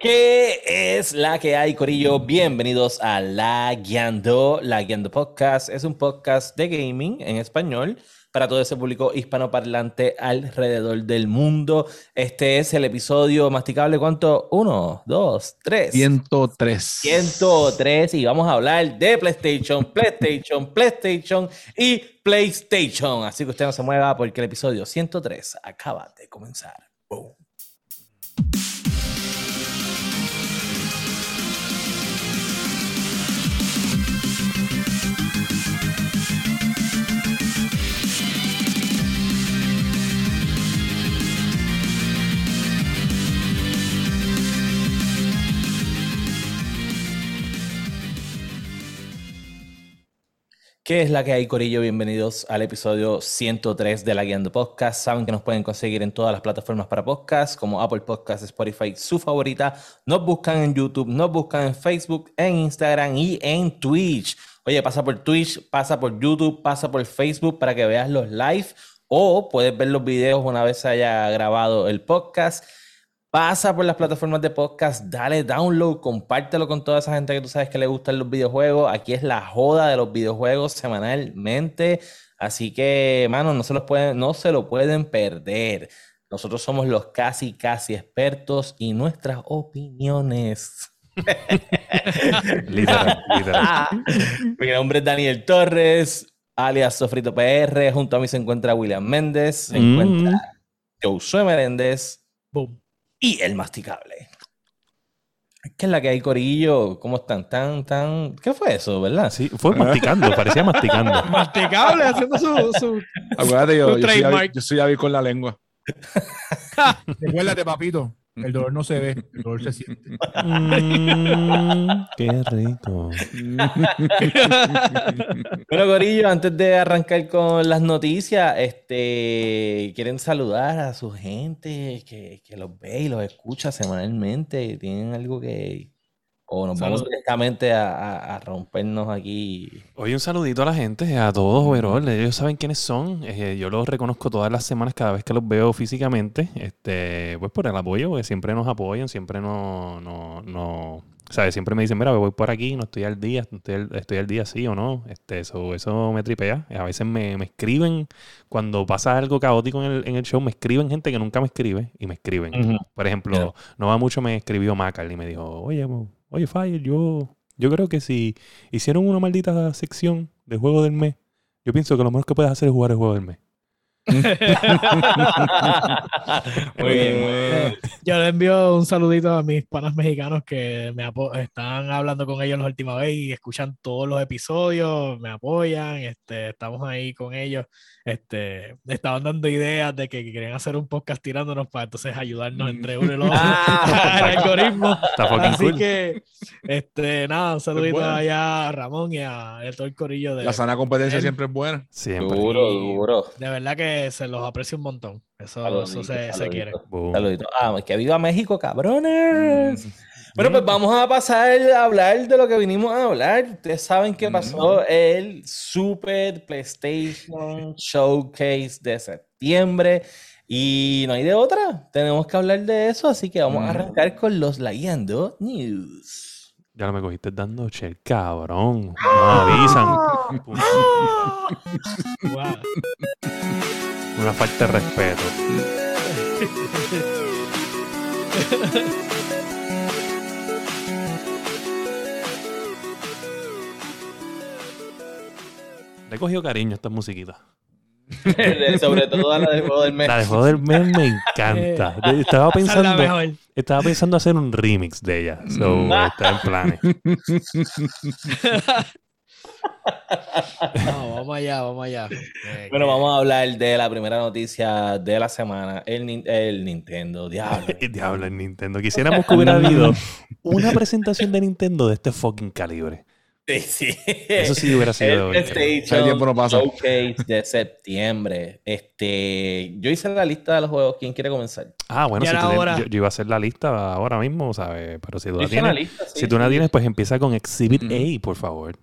¿Qué es la que hay, Corillo? Bienvenidos a La Guiando. La Guiando Podcast es un podcast de gaming en español para todo ese público hispanoparlante alrededor del mundo. Este es el episodio masticable. ¿Cuánto? Uno, dos, tres. 103. 103 y vamos a hablar de PlayStation, PlayStation, PlayStation y PlayStation. Así que usted no se mueva porque el episodio 103 acaba de comenzar. Boom. ¿Qué es la que hay, Corillo? Bienvenidos al episodio 103 de La Guiando Podcast. Saben que nos pueden conseguir en todas las plataformas para podcast, como Apple Podcasts, Spotify, su favorita. Nos buscan en YouTube, nos buscan en Facebook, en Instagram y en Twitch. Oye, pasa por Twitch, pasa por YouTube, pasa por Facebook para que veas los live o puedes ver los videos una vez haya grabado el podcast. Pasa por las plataformas de podcast, dale download, compártelo con toda esa gente que tú sabes que le gustan los videojuegos. Aquí es la joda de los videojuegos semanalmente. Así que, mano, no se, los pueden, no se lo pueden perder. Nosotros somos los casi, casi expertos y nuestras opiniones. literal, literal. Mi nombre es Daniel Torres, alias Sofrito PR. Junto a mí se encuentra William Méndez, se Mm. encuentra Josué Meléndez Boom. Y el masticable. ¿Qué es la que hay, Corillo? ¿Cómo están? ¿Tan, tan? ¿Qué fue eso, verdad? Sí, fue masticando, parecía masticando. Masticable haciendo su, su... Acuérdate, yo, yo, soy, hábil, yo soy hábil con la lengua. Recuérdate, papito. El dolor no se ve, el dolor se siente. Mm, qué rico. Bueno, Corillo, antes de arrancar con las noticias, este, quieren saludar a su gente que, que los ve y los escucha semanalmente. ¿Tienen algo que... O nos vamos directamente a, a- a rompernos aquí? Oye, un saludito a la gente, a todos, overall. Ellos saben quiénes son. Eh, yo los reconozco todas las semanas, cada vez que los veo físicamente. Este, pues por el apoyo, porque siempre nos apoyan, siempre no, no, no, ¿sabes? Siempre me dicen, mira, voy por aquí, no estoy al día, estoy al, estoy al día sí o no. Este, eso, eso me tripea. A veces me, me escriben, cuando pasa algo caótico en el, en el show, me escriben gente que nunca me escribe y me escriben. Por ejemplo, Yeah. no va mucho me escribió Macal y me dijo, oye, mo- oye, Fire, yo, yo creo que si hicieron una maldita sección de juego del mes, yo pienso que lo mejor que puedes hacer es jugar el juego del mes. Muy bien, muy bien. Yo le envío un saludito a mis panas mexicanos que me están hablando con ellos la última vez y escuchan todos los episodios, me apoyan, este, estamos ahí con ellos, este, estaban dando ideas de que querían hacer un podcast tirándonos para entonces ayudarnos entre uno y el otro Ah, al algoritmo. Así cool. que, este, nada, un saludito bueno. allá a Ramón y a, a todo el corillo de, La sana competencia Él- siempre es buena. Siempre. Duro, duro. de verdad que se los aprecio un montón. Eso, Saludito, eso se, quiere. Saludito. Ah, que viva México, cabrones. Bueno, pues vamos a pasar a hablar de lo que vinimos a hablar. Ustedes saben que pasó el Super PlayStation Showcase de septiembre y no hay de otra. Tenemos que hablar de eso, así que vamos a arrancar con los Lagueando News. Ya no me cogiste dando chel, cabrón. No avisan. Wow. Una falta de respeto. Le he cogido cariño a esta musiquita. Sobre todo a la del juego del mes. La de juego del mes me encanta. Estaba Esa es la pensando, estaba pensando hacer un remix de ella. So, está en planes. No, vamos allá, vamos allá. Eh, Bueno, que- vamos a hablar de la primera noticia de la semana, el, Nin- el Nintendo, diablo. Diablo, el Nintendo. Quisiéramos que hubiera habido una presentación de Nintendo de este fucking calibre. Sí, sí. Eso sí hubiera sido. El tiempo no pasa. Showcase de septiembre. Este, yo hice la lista de los juegos. ¿Quién quiere comenzar? Ah, bueno, si era tú tienes- hora. yo, yo iba a hacer la lista ahora mismo, ¿sabes? Pero si tú la la tienes, lista, sí, si tú la sí. tienes, pues empieza con Exhibit. A, por favor.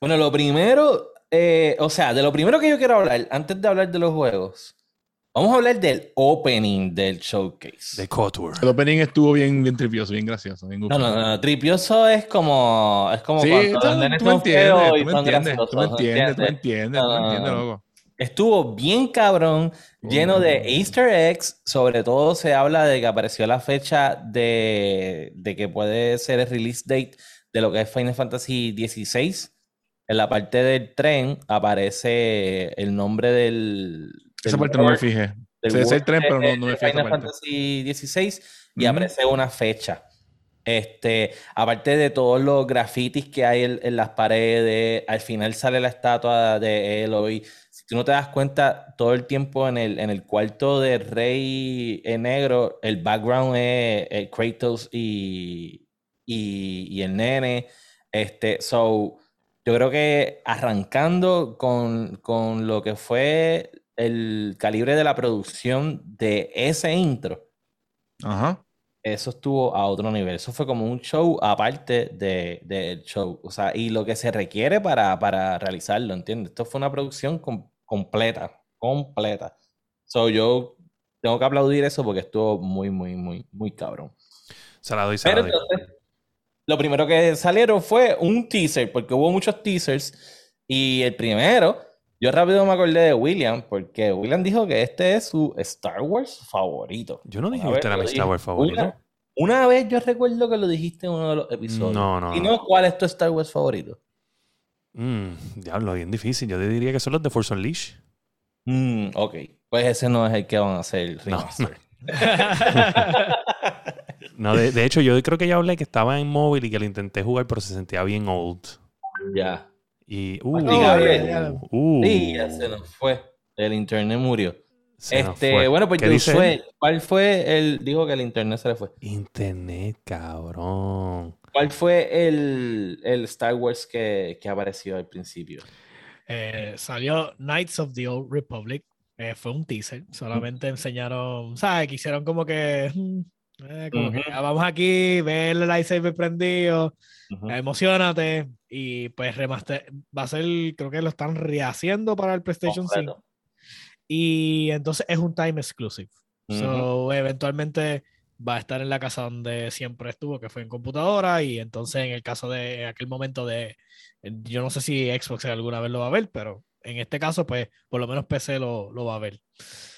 Bueno, lo primero, eh, o sea, de lo primero que yo quiero hablar, antes de hablar de los juegos, Vamos a hablar del opening del showcase. De Couture. El opening estuvo bien, bien tripioso, bien gracioso. Bien No, no, no, tripioso es como, es como Sí, cuando tú, los nenes tú me son feos entiendes, y tú me son entiendes, tú me entiendes, tú me ¿entiendes? tú me entiendes, loco. Estuvo bien cabrón, lleno de Easter eggs. Sobre todo se habla de que apareció la fecha de, de que puede ser el release date de lo que es Final Fantasy XVI. En la parte del tren aparece el nombre del. Esa del parte no me fijé. Sé, sé el tren, pero de- no, no me de fijé esa Final. Fantasy XVI y aparece una fecha. Este, aparte de todos los grafitis que hay en, en las paredes, al final sale la estatua de Eloy. Si tú no te das cuenta, todo el tiempo en el, en el cuarto del rey en negro, el background es eh, Kratos y, y, y el nene. Este, so, yo creo que arrancando con, con lo que fue el calibre de la producción de ese intro, Ajá. eso estuvo a otro nivel. Eso fue como un show aparte de- del show. O sea, y lo que se requiere para, para realizarlo, ¿entiendes? Esto fue una producción com- completa, completa. So, yo tengo que aplaudir eso porque estuvo muy, muy, muy, muy cabrón. Se la doy, se la Pero doy. entonces, lo primero que salieron fue un teaser, porque hubo muchos teasers. Y el primero, yo rápido me acordé de William, porque William dijo que este es su Star Wars favorito. Yo no dije que este era mi. Star Wars favorito. Una, una vez yo recuerdo que lo dijiste en uno de los episodios. No, no, ¿Y no. no cuál es tu Star Wars favorito? Mm, diablo, bien difícil. Yo te diría que son los de Force Unleashed. Mm, ok, pues ese no es el que van a hacer No, remaster. No, de, de hecho, yo creo que ya hablé que estaba en móvil y que lo intenté jugar, pero se sentía bien old. Ya. Y. Uh, Masticable. ya, uh, Sí, ya se nos fue. El internet murió. se nos Este, fue. bueno, pues ¿Qué dice Josué, él? ¿cuál fue el. Dijo que el internet se le fue. Internet, cabrón. ¿Cuál fue el, el Star Wars que, que apareció al principio? Eh, salió Knights of the Old Republic. eh, fue un teaser. Solamente enseñaron, ¿sabes? Quisieron como que. Eh, como. "Ah, vamos aquí, ver el lightsaber prendido, emocionate. Y pues remaster, va a ser, creo que lo están rehaciendo para el PlayStation 5. Completo. Y entonces es un time exclusive. Ujú. So, eventualmente va a estar en la casa donde siempre estuvo, que fue en computadora. Y entonces, en el caso de aquel momento de. Yo no sé si Xbox alguna vez lo va a ver, pero en este caso, pues por lo menos PC lo, lo va a ver.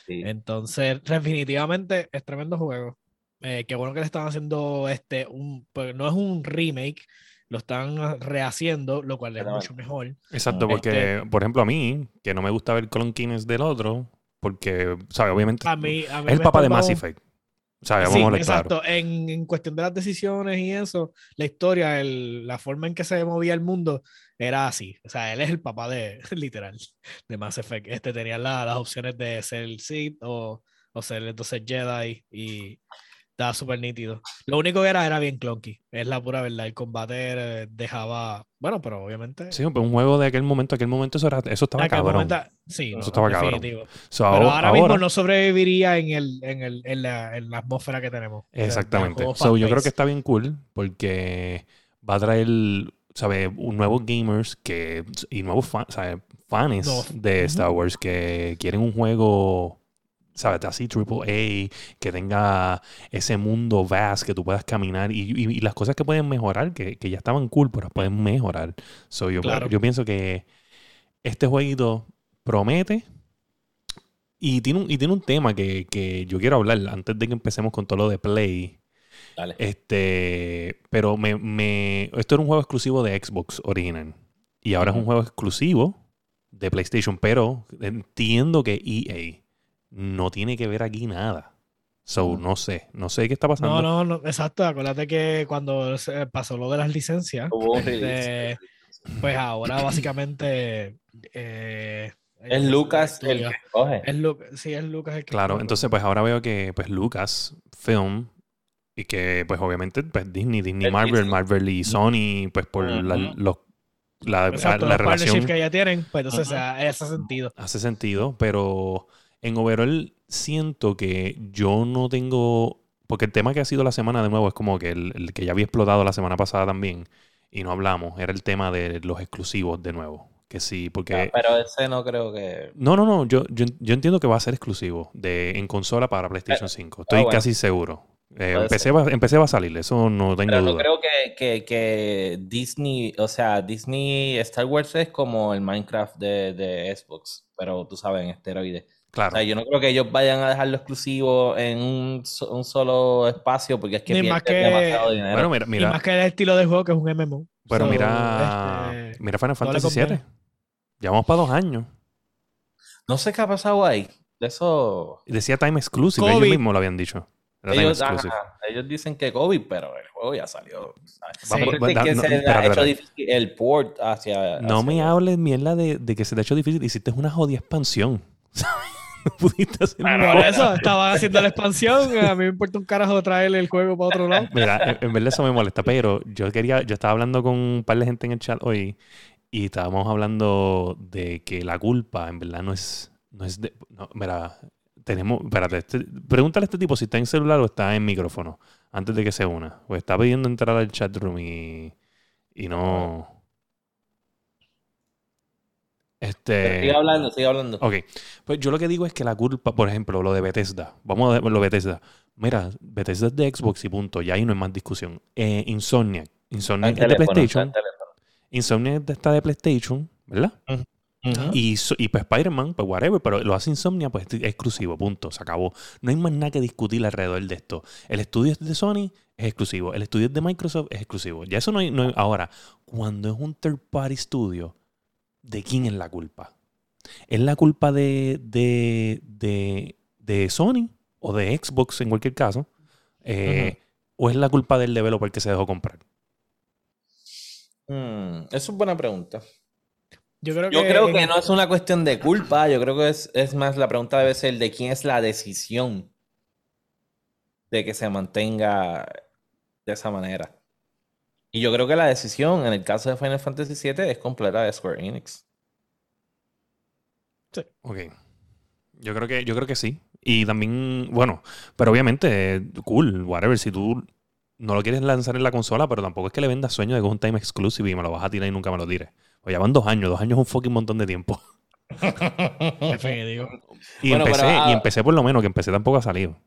Sí. Entonces, definitivamente es tremendo juego. Eh, qué bueno que le están haciendo este. Un, pues, no es un remake, lo están rehaciendo, lo cual es Exactamente. mucho mejor. Exacto, Este- porque, por ejemplo, a mí, que no me gusta ver clonquines del otro, porque, ¿sabes? Obviamente, A mí, a mí es el papá de Mass un- Effect. ¿Sabes? Sí, Vamos a hablar claro. exacto. En, en cuestión de las decisiones y eso, la historia, el- la forma en que se movía el mundo era así. O sea, él es el papá de, literal, de Mass Effect. Este tenía la- las opciones de ser el Sith o, o ser entonces Jedi y estaba súper nítido. Lo único que era era bien clunky. Es la pura verdad. El combate eh, dejaba. Bueno, pero obviamente. Sí, pero un juego de aquel momento, aquel momento eso, era, eso estaba cabrón. momento- sí, no, Eso estaba cabrón. So, Pero ahora, ahora, mismo no sobreviviría en, el, en, el, en, la, en la atmósfera que tenemos. Exactamente. juego So, yo creo que está bien cool porque va a traer, ¿sabes? Nuevos gamers que, y nuevos fan- fans No. de. Star Wars que quieren un juego, ¿sabes? Así triple A, que tenga ese mundo vast que tú puedas caminar y, y- y las cosas que pueden mejorar, que, que ya estaban cool, pero las pueden mejorar. So, yo, Claro. yo pienso que este jueguito promete. Y tiene un, y tiene un tema que, que yo quiero hablar antes de que empecemos con todo lo de Play. Dale. Este, pero me, me, esto era un juego exclusivo de Xbox original. Y ahora es un juego exclusivo de PlayStation, pero entiendo que EA no tiene que ver aquí nada. So, no sé, no sé qué está pasando. No, no, no, exacto. Acuérdate que cuando pasó lo de las licencias, release. pues ahora básicamente eh, Es Lucas el que coge. Es Lu- sí, es Lucas el que Claro, escoge. entonces pues ahora veo que pues Lucas Film y que pues obviamente pues Disney, Disney El Marvel, Disney. Marvel y Sony pues por la, Ujú. los- la, Exacto, la partnerships relación que ya tienen, pues entonces Ujú. ah, hace sentido. hace sentido, pero en overall siento que yo no tengo, porque el tema que ha sido la semana de nuevo es como que el, el que ya había explotado la semana pasada también y no hablamos, era el tema de los exclusivos de nuevo. Que sí, porque... pero ese no creo que... No, no, no. Yo, yo, yo entiendo que va a ser exclusivo de, en consola para PlayStation 5. Estoy ah, bueno. casi seguro. Eh, empecé, va, empecé a salir, eso no tengo Pero duda. no creo que, que, que Disney, o sea, Disney Star Wars es como el Minecraft de, de Xbox, pero tú sabes, en esteroides. O Claro. sea, yo no creo que ellos vayan a dejarlo exclusivo en un, so- un solo espacio porque es que más que- demasiado dinero. Bueno, mira, Y mira, más que el estilo de juego que es un MMO. pero So, mira, este, mira Final Fantasy. VII. Ya vamos para dos años. No sé qué ha pasado ahí. De eso. Decía Time Exclusive, ellos COVID. mismos lo habían dicho. Ellos, ajá, ellos dicen que COVID, pero el juego ya salió. difícil el port hacia. No hacia me hables mierda de, de que se te ha hecho difícil. Hiciste una jodida expansión. no pudiste hacer Por nada. eso estaban haciendo la expansión. A mí me importa un carajo traerle el juego para otro lado. Mira, en, en verdad eso me molesta, pero yo quería, yo estaba hablando con un par de gente en el chat hoy y estábamos hablando de que la culpa en verdad no es, no es de, no, mira, tenemos, espérate, este- pregúntale a este tipo si está en celular o está en micrófono antes de que se una, o está pidiendo entrar al chat room y, y no, este, Sigue hablando, sigue hablando. Ok, pues yo lo que digo es que la culpa, por ejemplo, lo de Bethesda, vamos a ver lo de Bethesda. Mira, Bethesda es de Xbox y punto, ya ahí no hay más discusión. Eh, Insomniac, Insomniac es de PlayStation. Insomniac está de PlayStation, ¿verdad? Y, so- y pues Spider-Man, pues whatever, pero lo hace Insomnia, pues es exclusivo, punto, se acabó. No hay más nada que discutir alrededor de esto. El estudio es de Sony, es exclusivo. El estudio es de Microsoft, es exclusivo. Ya eso no hay, no hay- Ahora, cuando es un third party studio, ¿de quién es la culpa? ¿Es la culpa de, de, de, de Sony o de Xbox en cualquier caso? Eh, ¿O es la culpa del developer que se dejó comprar? Mm, Eso es buena pregunta. Yo creo que, Yo creo que no es una cuestión de culpa, yo creo que es, es más la pregunta debe ser de quién es la decisión de que se mantenga de esa manera. Y yo creo que la decisión en el caso de Final Fantasy VII es completa de Square Enix. Ok. Yo creo que, yo creo que sí. Y también, bueno, pero obviamente, cool, whatever. Si tú no lo quieres lanzar en la consola, pero tampoco es que le vendas sueño de que es un time exclusive y me lo vas a tirar y nunca me lo tires. O ya van dos años, dos años es un fucking montón de tiempo. Y Bueno, empecé, pero, ah, y empecé por lo menos, que empecé tampoco ha salido.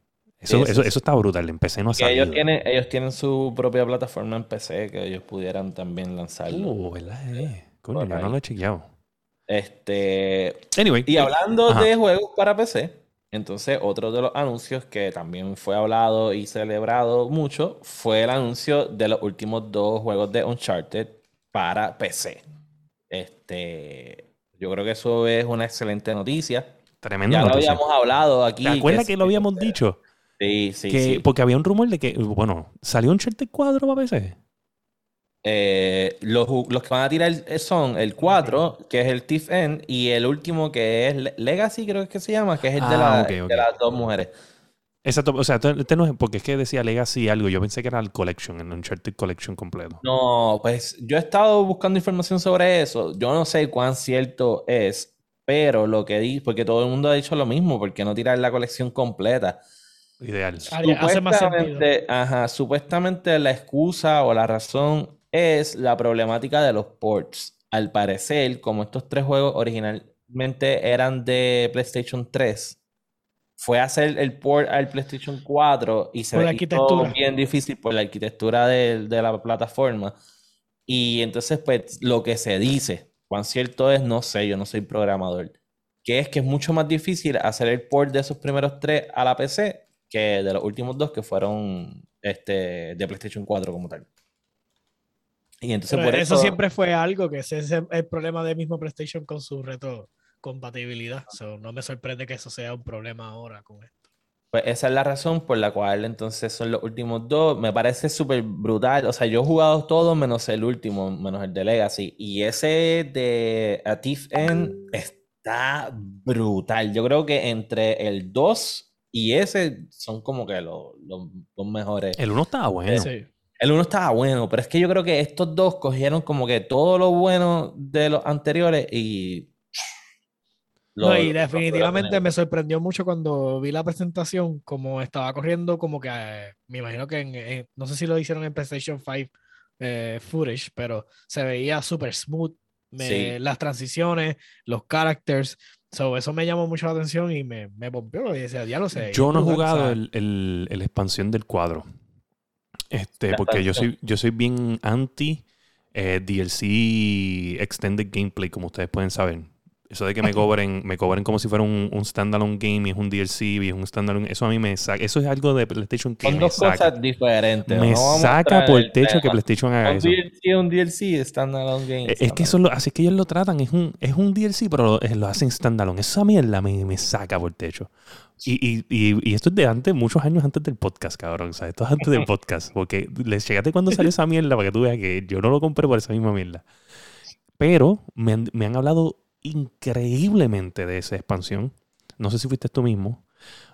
Eso, Sí, eso, está brutal, empecé no ha ellos tienen, ellos tienen su propia plataforma en PC que ellos pudieran también lanzarlo. Uh, ¿verdad? Eh? Coño, yo no lo he chequeado. Este, Anyway. Y hablando Ajá. de juegos para PC, entonces otro de los anuncios que también fue hablado y celebrado mucho fue el anuncio de los últimos dos juegos de Uncharted para PC. Este, yo creo que eso es una excelente noticia. Tremenda Ya lo habíamos hablado aquí. ¿Te acuerdas que que lo habíamos dicho? Sí, sí, que, sí. Porque había un rumor de que, bueno, salió un Uncharted 4 para PC. Eh, los, los que van a tirar son el 4, que es el Thief End, y el último que es Le- Legacy, creo que se llama, que es el de, Ah, la- de las dos mujeres. Exacto, o sea, este este no es porque es que decía Legacy algo. Yo pensé que era el Collection, el Uncharted Collection completo. No, pues yo he estado buscando información sobre eso. Yo no sé cuán cierto es, pero lo que di, porque todo el mundo ha dicho lo mismo, porque no tirar la colección completa. Ideal. Haría- hace más sentido. Supuestamente, ajá, supuestamente la excusa o la razón es la problemática de los ports. Al parecer, como estos tres juegos originalmente eran de PlayStation 3, fue hacer el port al PlayStation 4 y se arquitectura. bien difícil por la arquitectura de, de la plataforma. Y entonces, pues, lo que se dice, cuán cierto es, no sé, yo no soy programador, que es que es mucho más difícil hacer el port de esos primeros tres a la PC que de los últimos dos que fueron este, de PlayStation 4 como tal. Y entonces por eso eso, siempre fue algo que ese es el problema del mismo PlayStation con su reto compatibilidad. So, no me sorprende que eso sea un problema ahora con esto. pues esa es la razón por la cual entonces son los últimos dos. Me parece súper brutal. O sea, yo he jugado todos menos el último, menos el de Legacy. Y ese de A Thief End está brutal. Yo creo que entre el 2 y ese son como que los, los dos mejores. El uno estaba bueno. Sí. El uno estaba bueno, pero es que yo creo que estos dos cogieron como que todo lo bueno de los anteriores y... lo- No, y definitivamente me sorprendió mucho cuando vi la presentación, como estaba corriendo, como que eh, me imagino que en, en- no sé si lo hicieron en PlayStation 5 eh, footage, pero se veía súper smooth Me- Sí. Las transiciones, los characters. So, eso me llamó mucho la atención y me, me pompió. Y decía, ya lo sé. Yo no he jugado el, el- el expansión del cuadro. Este, porque yo soy, yo soy bien anti eh, DLC Extended Gameplay, como ustedes pueden saber. Eso de que me cobren, me cobren como si fuera un, un standalone game y es un DLC y es un standalone. Eso a mí me saca. Eso es algo de PlayStation que Son me dos saca. cosas diferentes. Me No saca por el techo que. PlayStation haga Un eso. DLC, un DLC, standalone game. Es que eso es lo, así es que ellos lo tratan, es un, es un DLC, pero lo, lo hacen standalone. Esa mierda me, me saca por el techo. Y, y, y, y esto es de antes, muchos años antes del podcast, cabrón. O sea, esto es antes del podcast. Porque les llegaste cuando salió esa mierda para que tú veas que yo no lo compré por esa misma mierda. Pero me han, me han hablado increíblemente de esa expansión. No sé si fuiste tú mismo.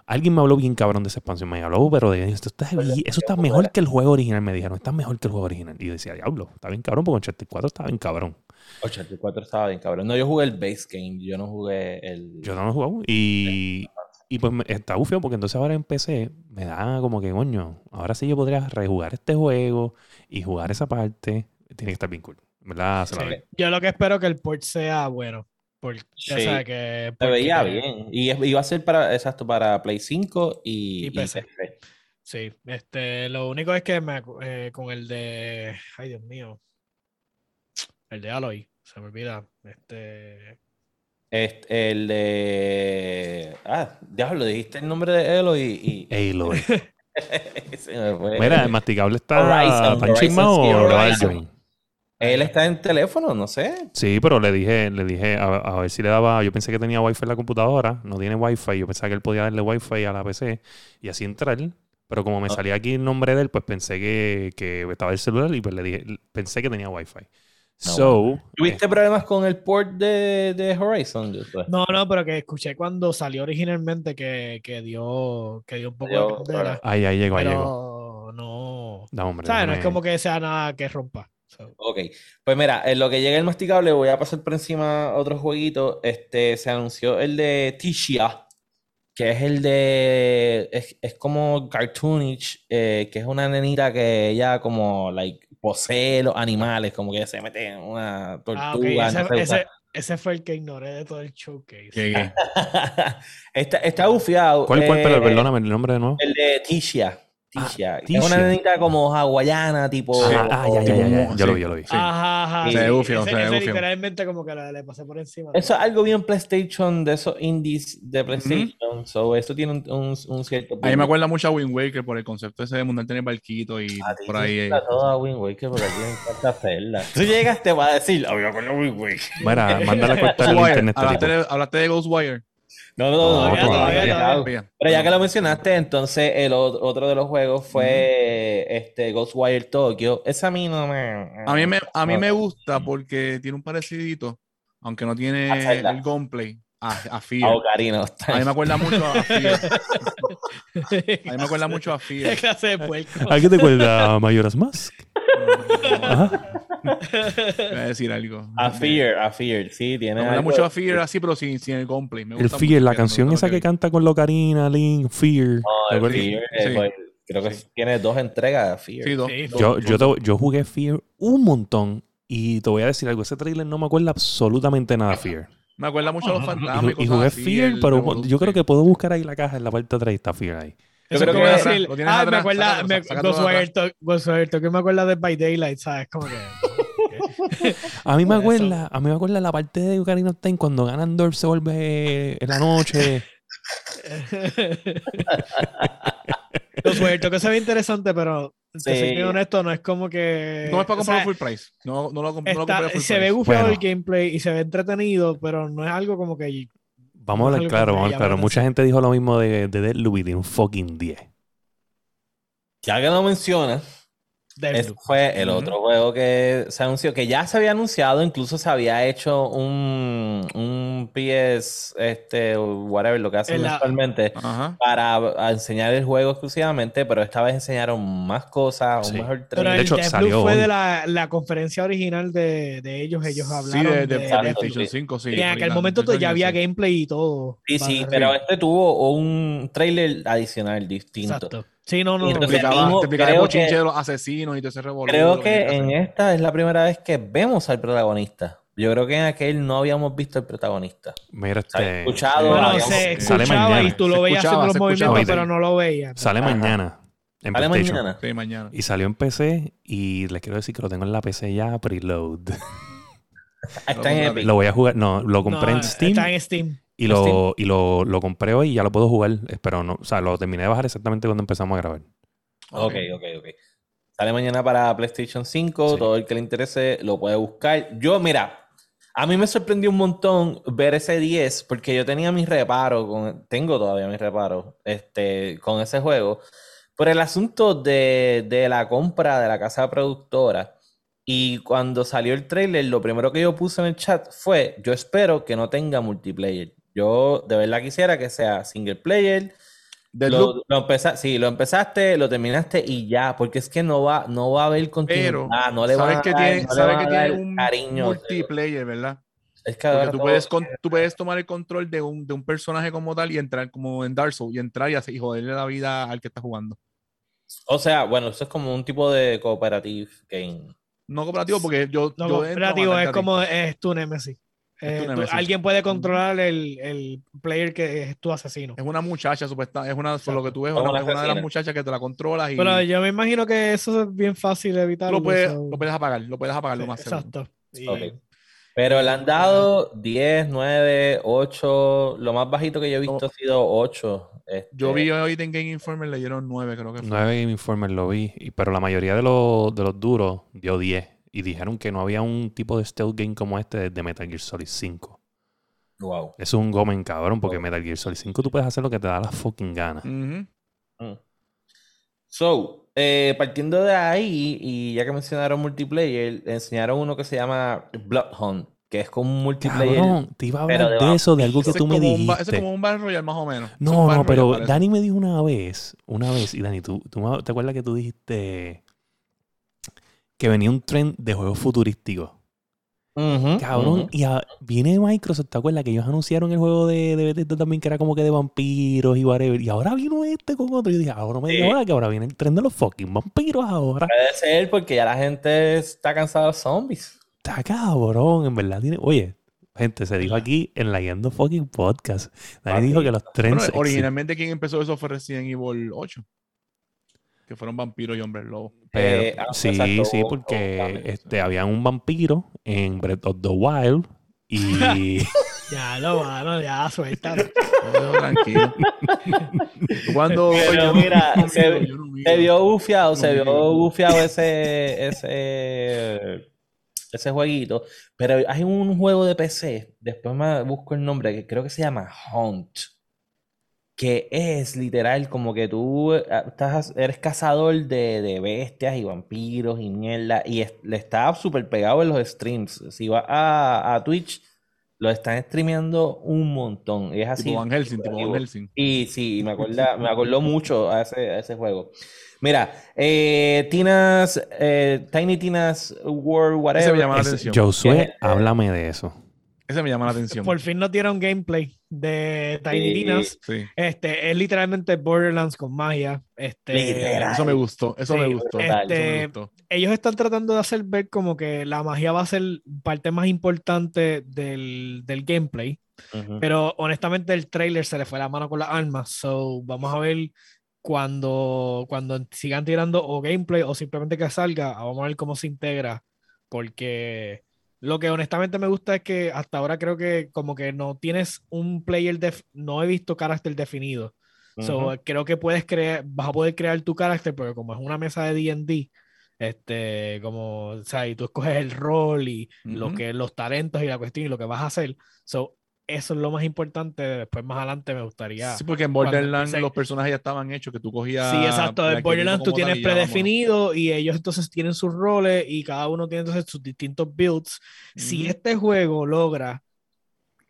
Alguien me habló bien cabrón de esa expansión. Me habló, pero de esto está, eso está mejor que el juego original. Me dijeron, está mejor que el juego original. Y yo decía, diablo, está bien cabrón, porque Uncharted 4 está bien cabrón. 84 estaba bien cabrón. No, yo jugué el base game, yo no jugué el. Yo no lo jugado. Y, y pues está bufio porque entonces ahora en PC me da como que, coño, ahora sí yo podría rejugar este juego y jugar esa parte. Tiene que estar bien cool. ¿Verdad? Sí. Yo lo que espero es que el port sea bueno. Porque, Sí. o sea, que, Se porque- veía bien. Y iba a ser para, exacto, para Play 5 y, PC. Sí, este, lo único es que me, eh, con el de, ay Dios mío, el de Aloy, se me olvida, este, Este, el de. Ah, diablo, dijiste el nombre de Elo y. Aloy. Mira, el masticable está Horizon, tan chismado Horizon, o lo Él está en teléfono, no sé. Sí, pero le dije, le dije a, a ver si le daba. Yo pensé que tenía wifi en la computadora, no tiene wifi. Yo pensaba que él podía darle wifi a la PC y así entrar. Pero como me Ah. salía aquí el nombre de él, pues pensé que, que estaba el celular y pues le dije, pensé que tenía wifi. So, ¿Tuviste problemas con el port de, de Horizon? No, no, pero que escuché cuando salió originalmente que, que dio, que dio un poco Dio de ahí, ahí llegó, ahí llegó. no, No, hombre. ¿sabes? No es como que sea nada que rompa. So, Ok, pues mira, en lo que llega el masticable, voy a pasar por encima otro jueguito. Este, se anunció el de Tisha, que es el de, es, es como cartoonish, eh, que es una nenita que ella como, like, posee los animales, como que se mete en una ah, tortuga. ese, usa- ese, ese fue el que ignoré de todo el showcase. Está, está bufiado. ¿Cuál, cuál, eh, perdóname el nombre de nuevo? El de Tisha. Tisha. Ah, que Es una Tisha. nenita como hawaiana, tipo. Ah, ah, ya, ya, ya, ya, Yo lo sí. vi, yo lo vi. Sí. Ajá, ajá. Se sí, ese- se bufio. literalmente como que le, le pasé por encima. Eso es algo bien PlayStation de esos indies de PlayStation. So, eso tiene un, un, un cierto. A mí me acuerda mucho a Wind Waker por el concepto ese de montarte en el barquito y A por ahí. gusta eh. todo a Wind Waker, porque a ti me encanta hacerla. Tú llegaste para decir, "Ah, me acuerdo de Wind Waker. Mira, mándale a cortar el internet. este hablaste de Ghostwire. No, no, no, todavía. Pero ya que lo mencionaste, entonces el otro de los juegos fue este Ghostwire Tokyo. Esa a mí no me. A mí me, a mí me gusta porque tiene un parecidito, aunque no tiene el gameplay, a, a Fear. Ocarina of A mí me acuerda mucho a Fear. A mí me acuerda mucho a ¿Qué Fear. clase de puerco? ¿A qué te acuerdas, Mayoras Mask? Ajá. Voy a decir algo. A Fear, a Fear, sí, tiene. Me acuerda algo- mucho a Fear así, pero sin, sin el gameplay. Me El gusta Fear, mucho la canción gusta esa que canta con Locarina, Link, Fear. No, ¿Te el? Fear, Sí. pues, creo que Sí. tiene dos entregas de Fear. Sí, dos. Sí, dos, Yo, yo, te- yo jugué Fear un montón y te voy a decir algo, ese trailer no me acuerda absolutamente nada de Fear. Me acuerda mucho a los Y, fantasmas. y cosas jugué Fear, pero Revolution. yo creo que puedo buscar ahí la caja en la parte de atrás y está Fear ahí. Eso creo es como que- decir, lo tienes ah, me atrás, acuerda, me, sácalo Ghostwire atrás. To- Ghostwire Tokyo me acuerda de By Daylight, ¿sabes? Como que... A mí me acuerda, a mí me acuerda la parte de Ocarina of Time cuando Ganondorf se vuelve en la noche. Ghostwire Tokyo se ve interesante, pero soy Sí. honesto, no es como que... No es para o sea, comprarlo full price. No, no lo, comp- no lo está- compré full se price. ve gufiado Bueno. el gameplay y se ve entretenido, pero no es algo como que... Vamos a No hablar claro, que vamos a claro. la Mucha gente dijo lo mismo de, de Deadloop y tiene un fucking 10. Ya que lo mencionas, ese fue el otro juego que se anunció, que ya se había anunciado, incluso se había hecho un, un PS, este, whatever, lo que hacen la- Ajá. para a enseñar el juego exclusivamente, pero esta vez enseñaron más cosas, un Sí. mejor Pero trailer. De el hecho, Deathloop salió fue hoy. de la, la conferencia original de, de ellos. Ellos Sí, hablaron de, de, de, Exacto, PlayStation sí. 5, sí. y en aquel momento de ya había sí. gameplay y todo. Sí, sí, pero este tuvo un trailer adicional distinto. Exacto. Sí, no, no, Y no. entonces- Te explicaba, Mismo, te explicaba el creo bochinche que- de los asesinos y todo ese revolú. Creo que en esta es la primera vez que vemos al protagonista. yo creo que en aquel no habíamos visto el protagonista. Mira, este. escuchado, Bueno, se Sale escuchaba mañana. y tú lo Se veías haciendo los movimientos, escuchaba. pero no lo veías. Sale Ajá. mañana. En Sale mañana. Sí, mañana. Y salió en PC y les quiero decir que lo tengo en la PC ya preload. Ah, Está en Epic. lo voy a jugar, no, lo compré No, en Steam Está en Steam. Y, lo, y lo, lo compré hoy y ya lo puedo jugar, pero no, o sea, lo terminé de bajar exactamente cuando empezamos a grabar. Ok, ok, ok. Sale mañana para PlayStation 5. Sí. Todo el que le interese lo puede buscar. Yo, mira, a mí me sorprendió un montón ver ese 10 porque yo tenía mis reparos, con, tengo todavía mis reparos este, con ese juego. Por el asunto de, de la compra de la casa productora. Y cuando salió el trailer, lo primero que yo puse en el chat fue, yo espero que no tenga multiplayer. Yo de verdad quisiera que sea single player. Lo, lo empeza- sí, lo empezaste, lo terminaste y ya, porque es que no va, no va a haber continuidad, pero no le sabes a que dar- tiene, no sabes que tiene un cariño. multiplayer, ¿verdad? Es que Porque tú todo- puedes, con- tú puedes tomar el control de un, de un personaje como tal y entrar como en Dark Souls y entrar y, hacer, y joderle la vida al que está jugando. O sea, bueno, eso es como un tipo de cooperative game. No cooperativo porque yo... No, yo cooperativo es como es tu Nemesis. Eh, tú- alguien puede controlar el, el player que es tu asesino. Es una muchacha, supuesta, es una, por lo que tú ves, una, una es una de las muchachas que te la controlas y Pero yo me imagino que eso es bien fácil de evitar. lo puedes, lo puedes apagar, lo puedes apagar lo más seguro. Exacto. Pero le han dado 10, 9, 8. Lo más bajito que yo he visto No. ha sido 8. Este, Yo vi hoy en Game Informer, le dieron 9, creo que fue. 9 Game Informer lo vi, y- pero la mayoría de los, de los duros dio 10. Y dijeron que no había un tipo de stealth game como este desde Metal Gear Solid 5. Wow. Eso es un gomen cabrón, porque. Metal Gear Solid 5 tú puedes hacer lo que te da la fucking gana. Mm. So, eh, partiendo de ahí, y ya que mencionaron multiplayer, enseñaron uno que se llama Bloodhound, que es como un multiplayer. Cabrón, te iba a hablar de de eso, de algo que Ese tú me dijiste. ese es como un Battle Royale más o menos. No, no, pero Royale. Dani me dijo una vez, una vez, y Dani, ¿tú, tú me- te acuerdas que tú dijiste que venía un tren de juegos futurísticos? Cabrón, y a- viene Microsoft, ¿te acuerdas que ellos anunciaron el juego de, de Bethesda también que era como que de vampiros y whatever? Y ahora vino este con otro. Y yo dije, ahora me Sí. ahora que ahora viene el tren de los fucking vampiros ahora. Puede ser porque ya la gente está cansada de los zombies. Está cabrón, en verdad tiene. Oye, gente, se dijo aquí en la Guiando Fucking Podcast. Papi. dijo que los trenes. originalmente quien empezó eso fue Resident Evil 8. Que fueron vampiros y hombres lobos. Pero, Eh, ah, sí, exacto, sí, porque este, había un vampiro en Breath of the Wild y Ya lo mano, ya suelta. Todo tranquilo. Cuando Pero mira, no se- no. Se vio bufiado, se vio bufiado ese, ese, ese jueguito. Pero hay un juego de PC, después me busco el nombre, que creo que se llama Hunt. Que es literal como que tú eh, estás, eres cazador de, de bestias y vampiros y mierda. Y es- le está súper pegado en los streams. Si vas a, a Twitch, lo están streameando un montón. Y es así. Tipo Van Helsing, tipo Van. Helsing. Y sí, me acuerda, me acordó mucho a ese, a ese juego. Mira, eh, Tina's, eh, Tiny Tina's World, Ese whatever. me llama la atención. Josué, háblame de eso. Ese me llama la atención. Por fin nos dieron gameplay de Tiny Sí. Tinas. Sí. Este, es literalmente Borderlands con magia. Este, Literal. Eso me gustó. Eso Sí, me gustó. total. Eso me este, gustó. ellos están tratando de hacer ver como que la magia va a ser parte más importante del, del gameplay. Ujú. Pero honestamente el trailer se le fue la mano con las armas. So vamos a ver cuando, cuando sigan tirando o gameplay o simplemente que salga. Vamos a ver cómo se integra. Porque lo que honestamente me gusta es que hasta ahora creo que como que no tienes un player, def- no he visto carácter definido. So, Ujú. creo que puedes crear, vas a poder crear tu carácter, pero como es una mesa de D&D, este, como, o sea, y tú escoges el rol y lo Ujú. que, los talentos y la cuestión y lo que vas a hacer. So, eso es lo más importante. Después, más adelante, me gustaría. Sí, porque en Borderlands los personajes ya estaban hechos, que tú cogías. Sí, exacto. En Borderlands tú tienes y predefinido y ellos entonces tienen sus roles y cada uno tiene entonces sus distintos builds. Si este juego logra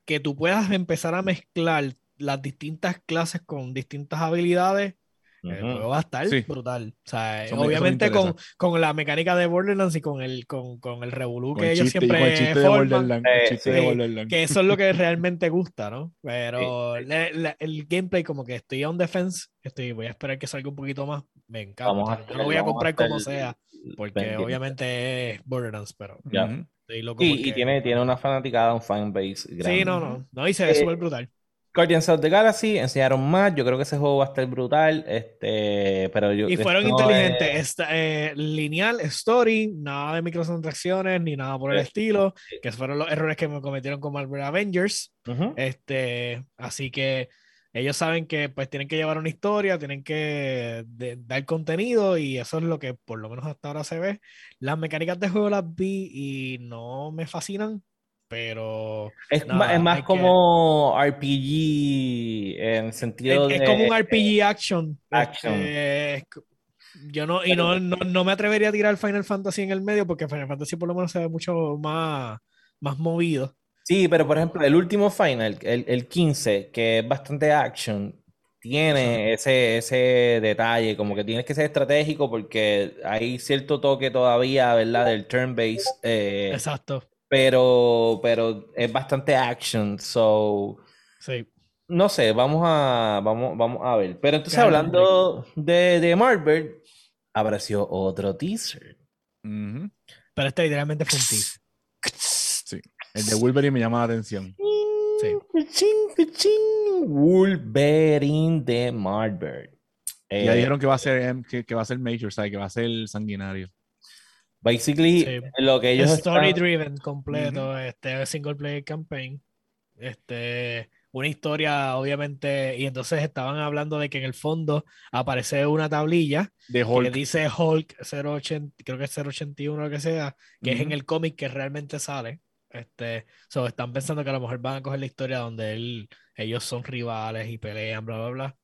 que tú puedas empezar a mezclar las distintas clases con distintas habilidades, el juego va a estar Sí. brutal. O sea, obviamente con, con la mecánica de Borderlands y con el, con, con el revolú que el ellos chiste, y siempre el chiste forman, el Eh, chiste de sí, Borderlands. que eso es lo que realmente gusta, ¿no? Pero le- le- el gameplay, como que estoy on defense, estoy, voy a esperar que salga un poquito más. Me encanta. Vamos a Yo lo voy a comprar hacer como sea, porque pendiente. obviamente es Borderlands, pero Ya. Estoy loco Sí, porque- y tiene, tiene una fanaticada, un fanbase grande. Sí, no, no. No, y se ve Eh, súper brutal. Guardians of the Galaxy enseñaron más. Yo creo que ese juego va a estar brutal. Este, pero yo. Y fueron inteligentes. es- Esta, eh, lineal, story, nada de microtransacciones ni nada por el Sí. estilo, que fueron los errores que me cometieron con Marvel Avengers. Ujú. Este, así que ellos saben que pues tienen que llevar una historia, tienen que de- dar contenido y eso es lo que por lo menos hasta ahora se ve. Las mecánicas de juego las vi y no me fascinan, pero Es, nada, es más que- como RPG en el es, sentido es de. como un RPG action. action. Este, es yo no, y no, no, no me atrevería a tirar Final Fantasy en el medio porque Final Fantasy por lo menos se ve mucho más, más movido. Sí, pero por ejemplo, el último final, el, el 15, que es bastante action, tiene ese, ese detalle, como que tienes que ser estratégico porque hay cierto toque todavía, ¿verdad? Del turn-based, eh, Exacto. Pero, pero es bastante action, so... Sí. No sé, vamos a, vamos, vamos a ver. Pero entonces, hablando de, de Marvel, apareció otro teaser. Pero este literalmente fue un tease. Sí. El de Wolverine me llama la atención. Sí. Wolverine de Marvel. Ya Eh, dijeron que va a ser que, que va a ser Major, ¿sabes? Que va a ser sanguinario. Basically, Sí. lo que ellos Story están- driven completo, este single player campaign. Este, una historia, obviamente, y entonces estaban hablando de que en el fondo aparece una tablilla De que Hulk. dice Hulk 080, creo que es 081 o lo que sea, que es en el cómic que realmente sale. Este, so, están pensando que a lo mejor van a coger la historia donde él, ellos son rivales y pelean, bla, bla, bla.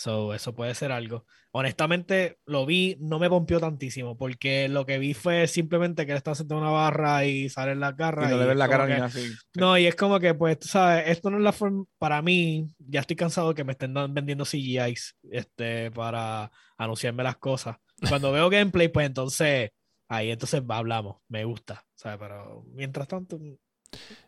So, eso puede ser algo. Honestamente, lo vi, no me pompió tantísimo, porque lo que vi fue simplemente que él está sentado en una barra y sale en la Y garra. no le y ves la cara ni que- nada así. no, y es como que, pues, tú sabes, esto no es la forma, para mí, ya estoy cansado que me estén vendiendo CGIs, este, para anunciarme las cosas. Cuando veo gameplay, pues entonces, ahí entonces hablamos, me gusta, ¿sabes? Pero mientras tanto, Yo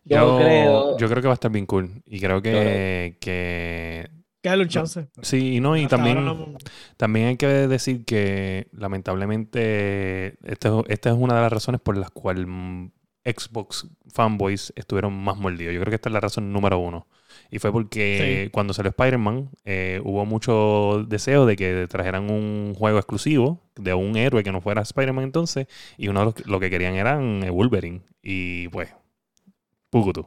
Yo, creo- yo creo que va a estar bien cool. Y creo que, que que darle un chance. sí, no, y Hasta también, no- también hay que decir que lamentablemente esta es, esta es una de las razones por las cuales mm, Xbox fanboys estuvieron más mordidos. Yo creo que esta es la razón número uno. Y fue porque Sí. cuando salió Spider-Man eh, hubo mucho deseo de que trajeran un juego exclusivo de un héroe que no fuera Spider-Man entonces. Y uno de los que- lo que querían eran eh, Wolverine. Y pues, Pukutu.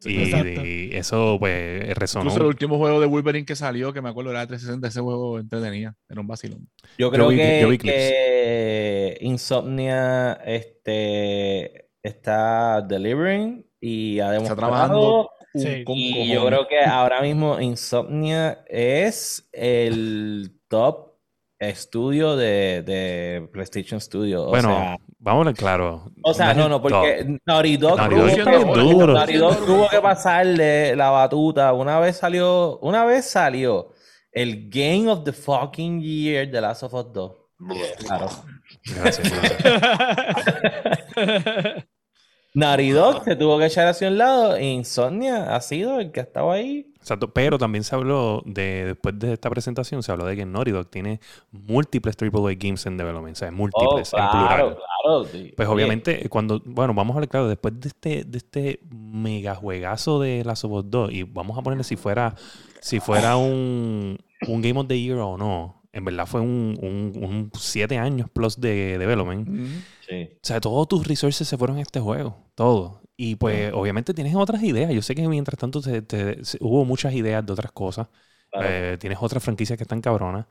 Sí, Y, eso pues resonó. Incluso el último juego de Wolverine que salió, que me acuerdo era de 360, ese juego entretenía. Era un vacilón. Yo creo vi- que, yo vi que Insomnia este, está delivering y ha demostrado. trabajando Un Sí. con Y yo creo que ahora mismo Insomnia es el top estudio de, de PlayStation Studio. O bueno, sea, vamos a claro. o sea, no, no, porque Naughty Dog, Naughty tuvo Dog que- está bien duro. Naughty Dog tuvo que pasarle la batuta. Una vez salió, una vez salió el Game of the Fucking Year de Last of Us 2. Claro. Gracias, gracias. Naughty Dog se tuvo que echar hacia un lado Insomnia ha sido el que ha estado ahí. Exacto, pero también se habló de, después de esta presentación, se habló de que Naughty Dog tiene múltiples AAA games en development, o sea, Oh, múltiples, en claro, plural. claro. sí. Pues obviamente, cuando, bueno, vamos a hablar claro, después de este, de este mega juegazo de Last of Us 2, y vamos a ponerle si fuera, si fuera un, un Game of the Year o no, en verdad fue un, un, un siete años plus de development. Sí. O sea, todos tus resources se fueron a este juego. Todo. Y pues, obviamente tienes otras ideas. Yo sé que mientras tanto te- te- hubo muchas ideas de otras cosas. Claro. Eh, tienes otras franquicias que están cabronas.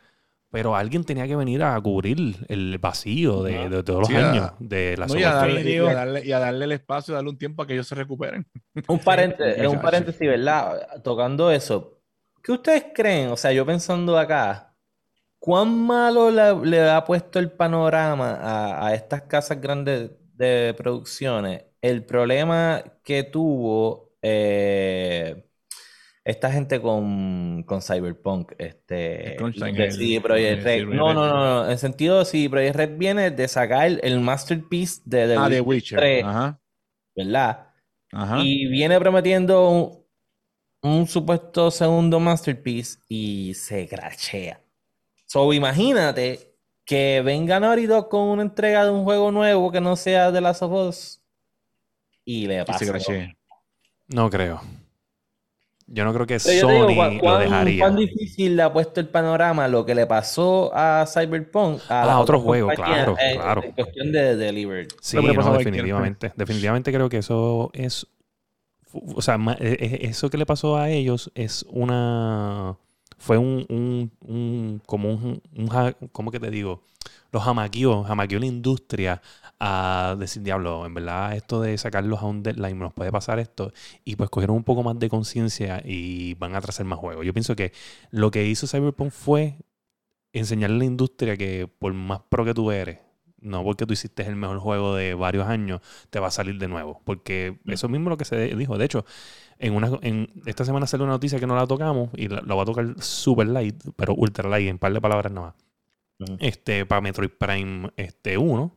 Pero alguien tenía que venir a cubrir el vacío de, todos los Sí, a- años de la No, y, a darle, y a darle- y a darle el espacio, darle un tiempo a que ellos se recuperen. Un, paréntesis, un paréntesis, ¿verdad? Tocando eso. ¿Qué ustedes creen? O sea, yo pensando acá, ¿cuán malo le, le ha puesto el panorama a, a estas casas grandes de producciones? El problema que tuvo eh, esta gente con, con Cyberpunk, este, de CD Projekt Red. No, no, no, no. En el sentido CD Projekt Red viene de sacar el masterpiece de The ah, Witcher Witcher. 3, Ajá. ¿verdad? Ajá. Y viene prometiendo un, un supuesto segundo masterpiece y se crachea. So, imagínate que venga Naughty Dog con una entrega de un juego nuevo que no sea de Last of Us. Y le pasa. No creo. Yo no creo que Pero Sony digo, ¿cuán, lo dejaría. cuán difícil le ha puesto el panorama lo que le pasó a Cyberpunk a Ah, otro juego, claro, en- claro. En cuestión de delivery. Sí, no, a cualquier definitivamente. Definitivamente creo que eso es. O sea, eh, eh, eso que le pasó a ellos es una. Fue un. un, un- como un. un ¿Cómo que te digo? Los jamaqueó, jamaqueó la industria a decir, diablo, en verdad, esto de sacarlos a un deadline nos puede pasar esto. Y pues cogieron un poco más de conciencia y van a trazar más juegos. Yo pienso que lo que hizo Cyberpunk fue enseñarle a la industria que por más pro que tú eres, no porque tú hiciste el mejor juego de varios años, te va a salir de nuevo. Porque eso mismo es lo que se dijo. De hecho, en una, en, esta semana salió una noticia que no la tocamos y la, la voy a tocar super light, pero ultra light, en par de palabras nada más. Este, para Metroid Prime este, 1,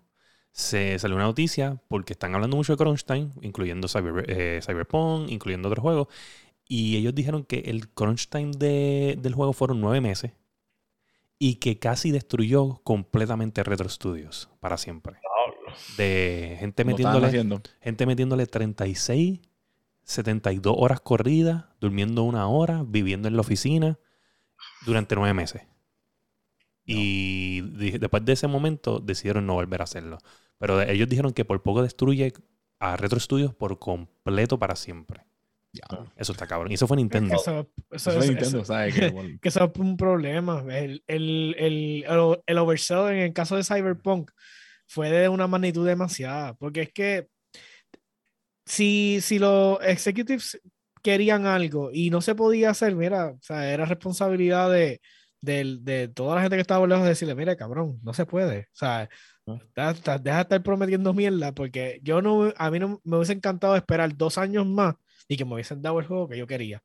se salió una noticia porque están hablando mucho de Crunch Time, incluyendo Cyber, eh, Cyberpunk, incluyendo otros juegos. Y ellos dijeron que el Crunch Time de- del juego fueron nueve meses y que casi destruyó completamente Retro Studios para siempre. De gente metiéndole, gente metiéndole 36, 72 horas corridas, durmiendo una hora, viviendo en la oficina durante nueve meses. Y después de ese momento decidieron no volver a hacerlo. Pero ellos dijeron que por poco destruye a Retro Studios por completo para siempre. Diablo. Eso está cabrón. Y eso fue Nintendo. eso, eso- Eso es eso- Nintendo, eso- ¿sabes? Que, eso es un problema. El, el, el, el, el oversell en el caso de Cyberpunk fue de una magnitud demasiada. Porque es que si, si los executives querían algo y no se podía hacer, mira, o sea, era responsabilidad de, del- de toda la gente que estaba lejos de decirle, mira, cabrón, no se puede. O sea, ta- ta- deja de estar prometiendo mierda porque yo no, a mí no me hubiese encantado esperar dos años más y que me hubiesen dado el juego que yo quería.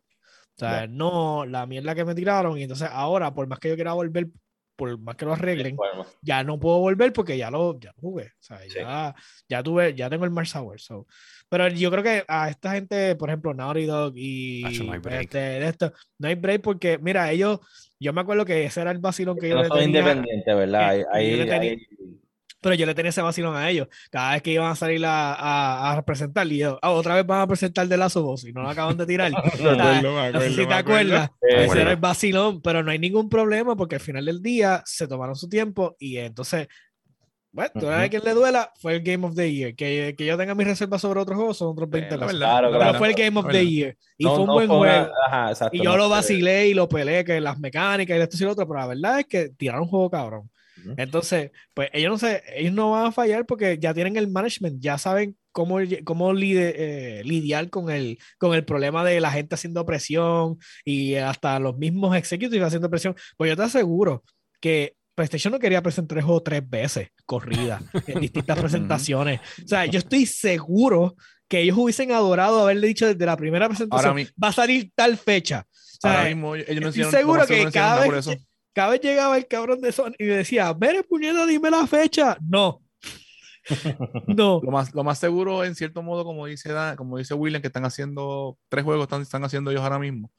O sea, no la mierda que me tiraron y entonces ahora, por más que yo quiera volver, por más que lo arreglen, Bueno, ya no puedo volver porque ya lo, ya lo jugué. O sea, Sí. ya, ya tuve, ya tengo el Mars Hour. So. Pero yo creo que a esta gente, por ejemplo, Naughty Dog y este, esto, no hay break porque, mira, ellos, yo me acuerdo que ese era el vacilón que yo no le tenía, independientes, ¿verdad? que- que Ahí- yo le tenía- ahí- pero yo le tenía ese vacilón a ellos. Cada vez que iban a salir a, a, a representar, y yo, "Ah, otra vez van a presentar de of Us y no lo acaban de tirar. acuerdo, no sé si te acuerdas. Sí, Ese era el vacilón, pero no hay ningún problema porque al final del día se tomaron su tiempo y entonces, bueno, Ujú. a quien le duela fue el Game of the Year. Que, que yo tenga mis reservas sobre otros juegos son otros 20 Eh, verdad, Claro, la Pero claro. fue el Game of the. Year. Y no- fue un no buen fue una- juego. ajá, exacto, Y yo no lo vacilé y lo peleé, que las mecánicas y esto y lo otro, pero la verdad es que tiraron un juego cabrón. Ujú. Entonces, pues ellos no sé, ellos no van a fallar porque ya tienen el management, ya saben cómo, cómo lide- eh, lidiar con el, con el problema de la gente haciendo presión y hasta los mismos executives haciendo presión. Pues yo te aseguro que PlayStation no quería presentar el juego tres veces corrida en distintas presentaciones. O sea, yo estoy seguro que ellos hubiesen adorado haberle dicho desde la primera presentación, Ahora mi- va a salir tal fecha. O sea, Ahora mismo ellos no estoy seguro no que cada vez eso. cada vez llegaba el cabrón de Sony y decía, Mire, puñeta, dime la fecha. No. No. Lo más, lo más seguro, en cierto modo, como dice, Dan- como dice William, que están haciendo tres juegos, están, están haciendo ellos ahora mismo.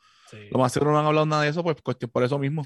Lo más seguro no han hablado nada de eso, pues cuestión- por eso mismo.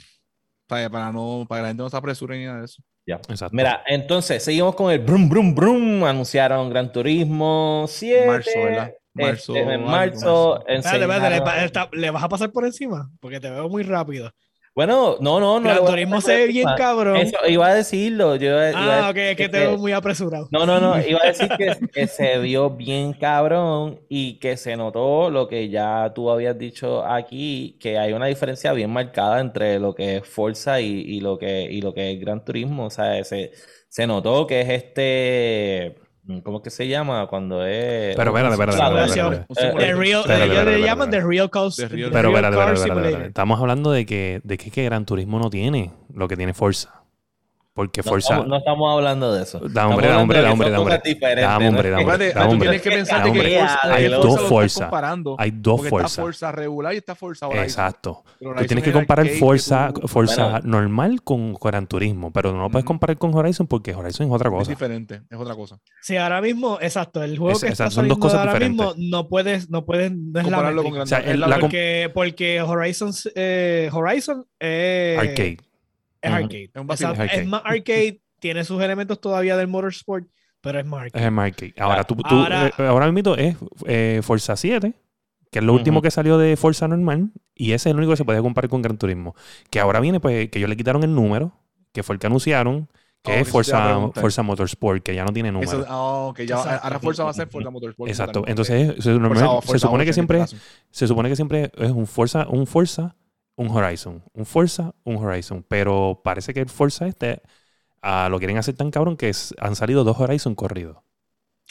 Para, para, no, para que la gente no se apresure ni nada de eso. Ya. Exacto. Mira, entonces seguimos con el brum brum brum. Anunciaron Gran Turismo 7. Marzo, ¿verdad? Marzo, Este, en marzo. marzo. Espérate, espérate, le, le vas a pasar por encima porque te veo muy rápido. Bueno, no, no, no. A Turismo se ve bien cabrón. Eso, iba a decirlo. Yo iba, iba a ah, ok, es que te que- veo muy apresurado. No, no, no, iba a decir que, que se vio bien cabrón y que se notó lo que ya tú habías dicho aquí, que hay una diferencia bien marcada entre lo que es Forza y, y lo que, y lo que es Gran Turismo. O sea, se, se notó que es este, ¿cómo es que se llama? Cuando es... Pero espérate, espérate, ellos le llaman. The Real Cars. Pero espérate, espérate. Estamos hablando de que, de que, que Gran Turismo no tiene lo que tiene Forza. Porque No Forza. estamos, no estamos hablando de eso. Da hombre, da hombre, da hombre, da hombre. Da hombre, da hombre. Espérate, Da tú hombre. tienes que pensar que. Forza- Hay dos Forza. Hay dos Forza. está Forza regular y está Forza Horizon. Exacto. Tú tienes es que comparar Forza, Forza Bueno. normal con Gran Turismo, pero no lo puedes comparar con Horizon porque Horizon es otra Es cosa. diferente, es otra cosa. Sí, ahora mismo, exacto, el juego Es- que está son dos cosas ahora diferentes. mismo no puedes, no puedes, no es la Compararlo con. Gran O sea, es el- la la com- porque, porque Horizon, eh, Horizon es Arcade. Es arcade. Es un vacilón. Exacto, Es arcade. Es más arcade, tiene sus elementos todavía del motorsport, pero es Mark. Es Mark Ahora, tú, tú, ahora, eh, ahora mismo es eh, Forza 7, que es lo último que salió de Forza normal, y ese es el único que se puede comparar con Gran Turismo. Que ahora viene, pues, que ellos le quitaron el número, que fue el que anunciaron, que oh, es Forza, Forza, Motorsport, que ya no tiene número. oh, que ya, ahora Forza va a ser Forza Motorsport. Exacto. Entonces, se, supone que siempre, se supone que siempre es un Forza, un Forza, un Horizon. Un Forza, un Horizon. Pero parece que el Forza este uh, lo quieren hacer tan cabrón que han salido dos Horizon corridos.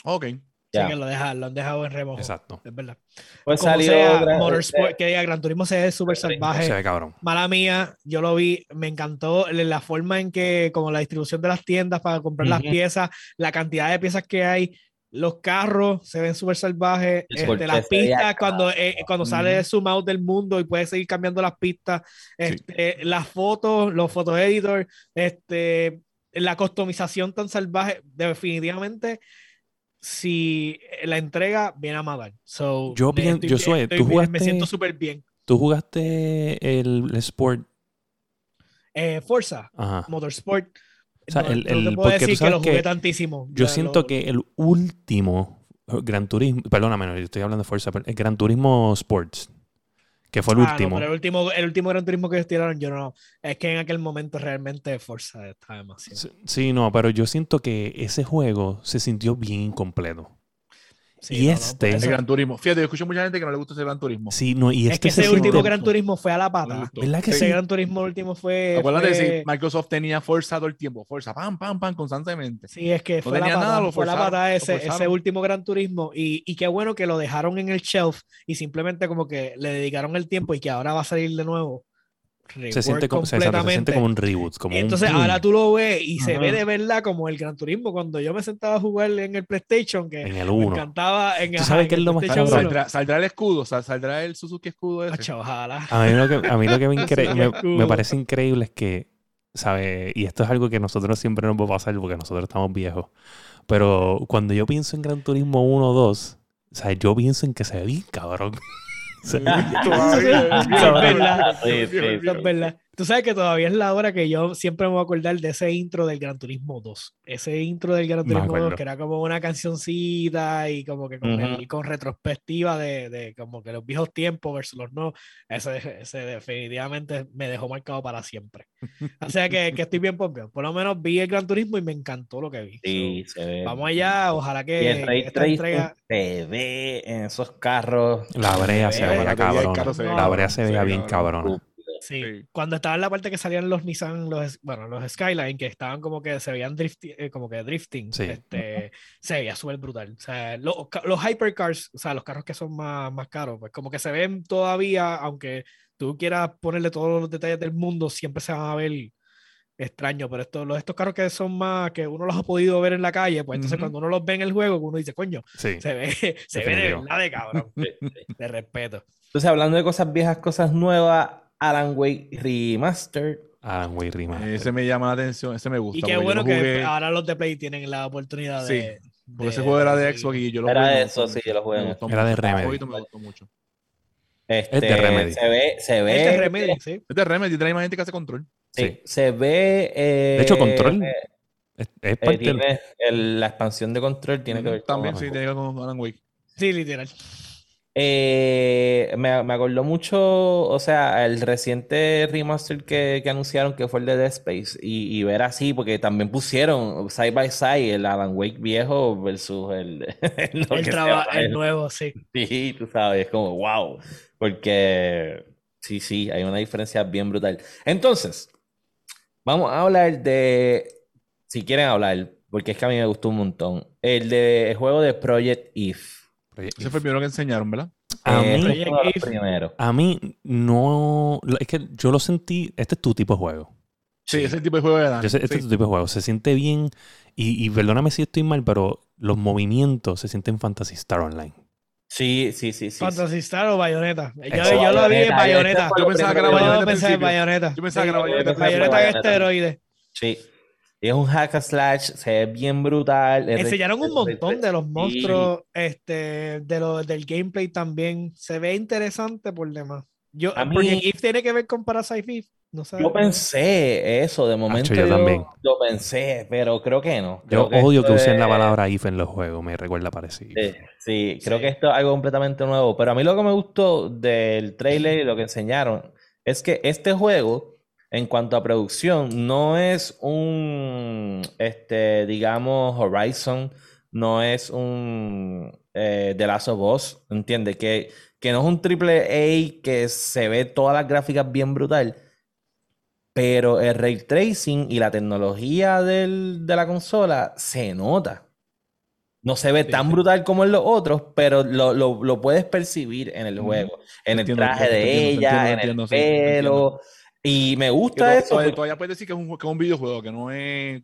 Ok. Sí, que lo, dejan, lo han dejado en remojo. Exacto. Es verdad. Pues salió sea, Motorsport, que diga Gran Turismo se ve súper salvaje. Se ve cabrón. Mala mía, yo lo vi, me encantó la forma en que, como la distribución de las tiendas para comprar las piezas, la cantidad de piezas que hay, los carros se ven súper salvajes, este, las pistas cuando, eh, cuando sale de zoom out del mundo y puedes seguir cambiando las pistas, este, las fotos, los photo editors, este, la customización tan salvaje, definitivamente si la entrega viene a matar. So, yo, bien, yo soy, tú jugaste, me siento súper bien. ¿Tú jugaste el, Sport? Eh, Forza, Motorsport. O sea, el, el, puedo decir que lo jugué tantísimo. Yo siento que el último Gran Turismo, perdóname, no, estoy hablando de Forza, el Gran Turismo Sports, que fue el ah, último. pero el último. El último Gran Turismo que ellos tiraron, yo no. Es que en aquel momento realmente Forza estaba demasiado. Sí, no, pero yo siento que ese juego se sintió bien incompleto y este. el Gran Turismo. Fíjate, yo escucho mucha gente que no le gusta ese Gran Turismo. Sí, no, y este es que ese último Gran Turismo fue a la pata. ¿Verdad que ese Gran Turismo último fue. Acuérdate, fue... Microsoft tenía Forza todo el tiempo. Fuerza, pam, pam, pam, constantemente. Sí, es que fue la pata, fue la pata ese, ese último Gran Turismo. Y, y qué bueno que lo dejaron en el shelf y simplemente como que le dedicaron el tiempo y que ahora va a salir de nuevo se siente, como, se, siente, como, un reboot. Como entonces ahora tú lo ves y se ve de verdad como el Gran Turismo. Cuando yo me sentaba a jugar en el PlayStation, que en el 1. me encantaba. En, ¿Tú sabes qué es lo más saldrá, saldrá, el escudo, saldrá el Suzuki escudo ese. ojalá. A mí lo que, a mí lo que me, me, parece increíble es que, ¿sabes? Y esto es algo que nosotros siempre nos va a pasar porque nosotros estamos viejos. Pero cuando yo pienso en Gran Turismo 1 o 2, o yo pienso en que se ve bien cabrón. Es verdad. Tú sabes que todavía es la hora que yo siempre me voy a acordar de ese intro del Gran Turismo 2. Ese intro del Gran Turismo 2 que era como una cancioncita y como que con, retrospectiva de, de, como que los viejos tiempos versus los no. Ese, ese definitivamente me dejó marcado para siempre. O sea que, que estoy bien pompeado. Por lo menos vi el Gran Turismo y me encantó lo que vi. Sí, se ve. Vamos allá, ojalá que, esta entrega... se ve en esos carros. La brea se, ve cabrón. La brea se ve bien cabrón. Sí. Cuando estaba en la parte que salían los Nissan, los, bueno, los Skyline, que estaban como que se veían eh, como que drifting, este, se veía súper brutal. O sea, los, los, hypercars, o sea, los carros que son más, más caros, pues como que se ven todavía, aunque tú quieras ponerle todos los detalles del mundo, siempre se van a ver extraño, pero estos, los, estos carros que son más, que uno los ha podido ver en la calle, pues entonces cuando uno los ve en el juego, uno dice, coño, se ve, se ve de verdad de cabrón, de respeto. Entonces, hablando de cosas viejas, cosas nuevas, Alan Wake Remastered. Alan Wake Remastered. Ese me llama la atención, ese me gusta. Y qué bueno que ahora los de Play tienen la oportunidad de. Porque ese juego era de Xbox y yo lo Era de eso, sí, yo lo jugué. Era de Remedy. Me gustó mucho. Este, es de Remedy. Se ve, se ve. Es de Remedy, sí. Es de Remedy, trae más gente que hace control. Sí. Se ve. Eh, de hecho, control. Eh, es, es parte tiene, el, la expansión de control tiene que ver También, sí, tiene que ver con Alan Wake. Sí, literal. Eh, me, me, acordó mucho, o sea, el reciente remaster que, que anunciaron que fue el de Dead Space y, y, ver así, porque también pusieron side by side el Alan Wake viejo versus el, el, el nuevo, sí. Sí, tú sabes, es como wow, porque sí, sí, hay una diferencia bien brutal. Entonces, vamos a hablar de, si quieren hablar, porque es que a mí me gustó un montón, el de el juego de Project If. Ese fue el primero que enseñaron, ¿verdad? A, eh, mí, a mí no. Es que yo lo sentí. Este es tu tipo de juego. Sí, ese tipo de juego de Este es tu tipo de juego. Se siente bien. Y, y, perdóname si estoy mal, pero los movimientos se sienten Fantasy Star Online. Sí, sí, sí. sí Fantasy Star o Bayonetta. Yo, yo lo vi en Bayonetta. Yo pensaba que era Bayonetta. Yo pensaba que era Bayonetta. Bayonetta en esteroides. Sí. Es un hack and slash, se ve bien brutal. Enseñaron un montón de los monstruos, este, de lo, del gameplay también. Se ve interesante por demás. Yo, If tiene que ver con Parasite Eve. no sabe. Yo pensé eso, de momento yo yo, también. lo pensé, pero creo que no. Yo odio que usen la palabra if en los juegos, me recuerda parecido. Sí, sí, creo Sí. que esto es algo completamente nuevo. Pero a mí lo que me gustó del trailer y lo que enseñaron es que este juego, en cuanto a producción, no es un, este, digamos, Horizon, no es un eh, The Last of Us, ¿entiendes? Que, que no es un triple A que se ve todas las gráficas bien brutal. Pero el ray tracing y la tecnología del- de la consola se nota. No se ve Sí, tan sí. brutal como en los otros, pero lo, lo- lo puedes percibir en el juego. En el traje entiendo, de entiendo, ella, entiendo, en el sí, pelo. Y me gusta eso. todavía, puedes decir que es, un, que es un videojuego, que no es.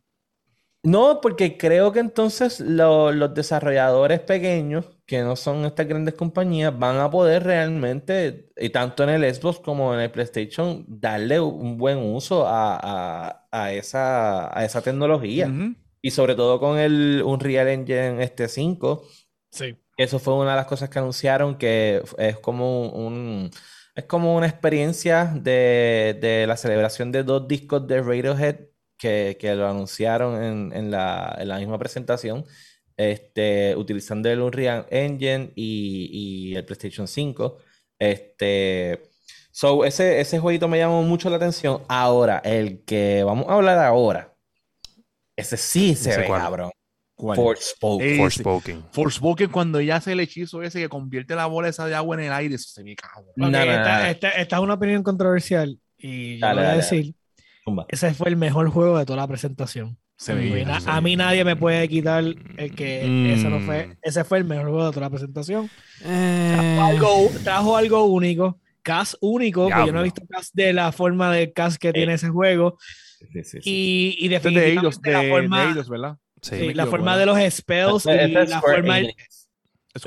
No, porque creo que entonces lo- los desarrolladores pequeños, que no son estas grandes compañías, van a poder realmente, y tanto en el Xbox como en el PlayStation, darle un buen uso a, a- a esa, a esa tecnología. Y sobre todo con el Unreal Engine este 5, Sí. eso fue una de las cosas que anunciaron, que es como un, es como una experiencia de, de la celebración de dos discos de Radiohead que, que lo anunciaron en, en la, en la misma presentación, este, utilizando el Unreal Engine y, y el PlayStation 5. Este, so, ese, ese jueguito me llamó mucho la atención. Ahora, el que vamos a hablar ahora, ese sí se ve cuál. cabrón. ¿Cuál? Forspoken. Eh, Forspoken. Forspoken, cuando ella hace el hechizo ese que convierte la bola esa de agua en el aire, eso se ve cabrón. Ok, No, no, esta, no. esta- esta es una opinión controversial y yo Dale, voy a dale, decir, Zumba. ese fue el mejor juego de toda la presentación. Se A na- se a mí nadie me puede quitar el que ese no fue, Mm. ese fue el mejor juego de toda la presentación. Eh, Trajo algo, trajo algo único, cast único, que yo no he visto cast de la forma de cast que tiene ese juego Sí, sí, sí. y, y Este es de definitivamente Eidos, de, la de forma, Eidos, ¿verdad? Sí. sí, me la equivoco, forma ¿verdad? de los spells y la Square forma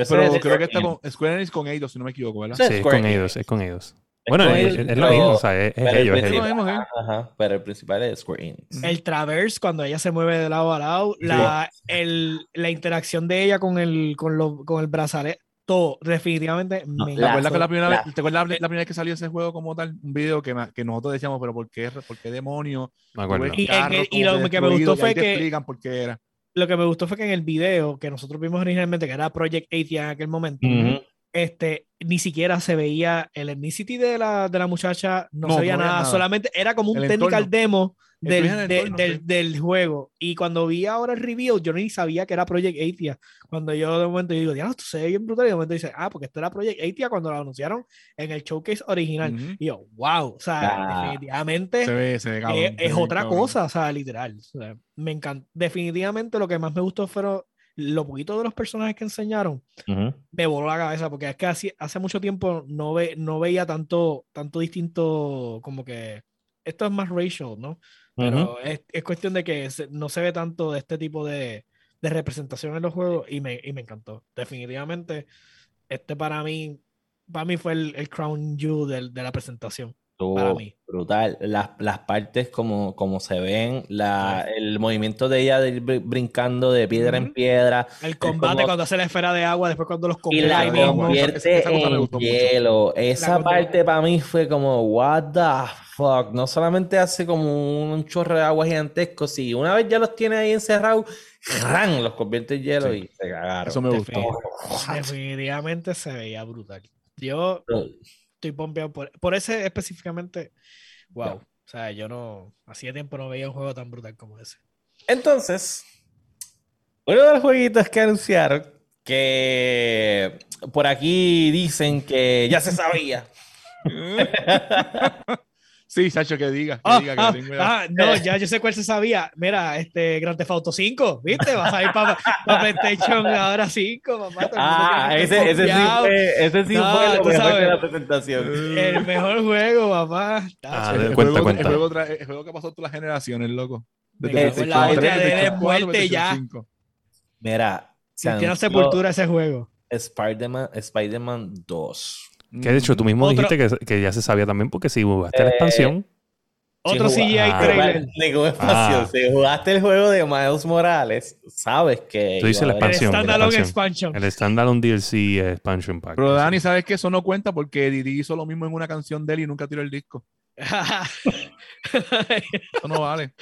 pero creo que está con Square Enix con Eidos, si no me equivoco, ¿verdad? Sí, es con ellos, es con ellos. Es Bueno, es, es- es lo pero- mismo, o sea, es, es pero el ellos, es principal- ellos. mismo, ¿eh? Ajá, pero el principal es Square Enix. el traverse cuando ella se mueve de lado a lado, la, el, la interacción de ella con el, con lo- con el brazalete, todo, definitivamente No, me ¿Te La- acuerdas, que la primera vez, ¿te acuerdas la, la primera vez que salió ese juego como tal? Un video que, que nosotros decíamos, pero ¿por qué, por qué demonios? Me acuerdo. Y- lo que me gustó fue que- explican por qué era. Lo que me gustó fue que en el video que nosotros vimos originalmente, que era Project 80 en aquel momento, este, ni siquiera se veía el ethnicity de la, de la muchacha, no, No, se veía no nada, nada. solamente era como un El technical entorno. demo del, de- del, del juego. Y cuando vi ahora el reveal, yo ni sabía que era Project 80. Cuando yo de momento yo digo, diablo, esto se ve bien brutal. Y de momento dice, ah, porque esto era Project 80 cuando lo anunciaron en el showcase original. Ujú. Y yo, wow, o sea, Ah. definitivamente Se ve, se ve cabrón. es, se es ve otra cabrón. cosa, o sea, literal. O sea, me encanta. Definitivamente lo que más me gustó fueron lo poquito de los personajes que enseñaron. Ujú. Me voló la cabeza porque es que hace, hace mucho tiempo no, ve, no veía tanto, tanto distinto, como que esto es más racial, ¿no? Pero es, es cuestión de que no se ve tanto de este tipo de, de representación en los juegos y me, y me encantó. Definitivamente, este para mí, para mí fue el, el crown jewel del- de la presentación. Para Estuvo mí. brutal. Las, las partes como, como se ven, la, el movimiento de ella de ir br- brincando de piedra en piedra El combate como- cuando hace la esfera de agua, después cuando los y convierte la mismo. agua. convierte Esa- esa en mucho. hielo. Esa La parte para mí fue como, what the fuck. No solamente hace como un chorro de agua gigantesco, si una vez ya los tiene ahí encerrados, ¡ran! los convierte en hielo Sí. y se cagaron. Eso me gustó. Definitivamente, definitivamente se veía brutal. Yo estoy pompeado por, por ese específicamente. Wow. Ya. O sea, yo no. Hacía tiempo no veía un juego tan brutal como ese. Entonces, uno de los jueguitos que anunciaron, que por aquí dicen que ya se sabía. Sí, Sacho, que diga. Que Ah, diga que ah, tengo ah, no, ya yo sé cuál se sabía. Mira, este Grand Theft Auto 5, ¿viste? Vas a ir para PlayStation ahora 5, papá. Ah, ese, ese sí fue, ese sí No, fue lo mejor de sabes. la presentación. El mejor juego, papá. Ah, el, cuenta, juego, cuenta. El, juego tra- el juego que pasó todas las generaciones, loco. Desde la 3, de PlayStation 4, muerte ya. 5. Mira, se Tiene sepultura ese juego. Spider-Man Spider-Man 2. Que de hecho tú mismo Otro- dijiste que, que ya se sabía también porque si jugaste la Eh, expansión, Otro Si CGI Ah. trailer. Espacio. Ah. Si jugaste el juego de Miles Morales, sabes que. Tú dices la El expansión, la standalone expansion. el standalone DLC expansion pack. Pero Dani, ¿sabes que Eso no cuenta porque Didi hizo lo mismo en una canción de él y nunca tiró el disco. Eso no vale.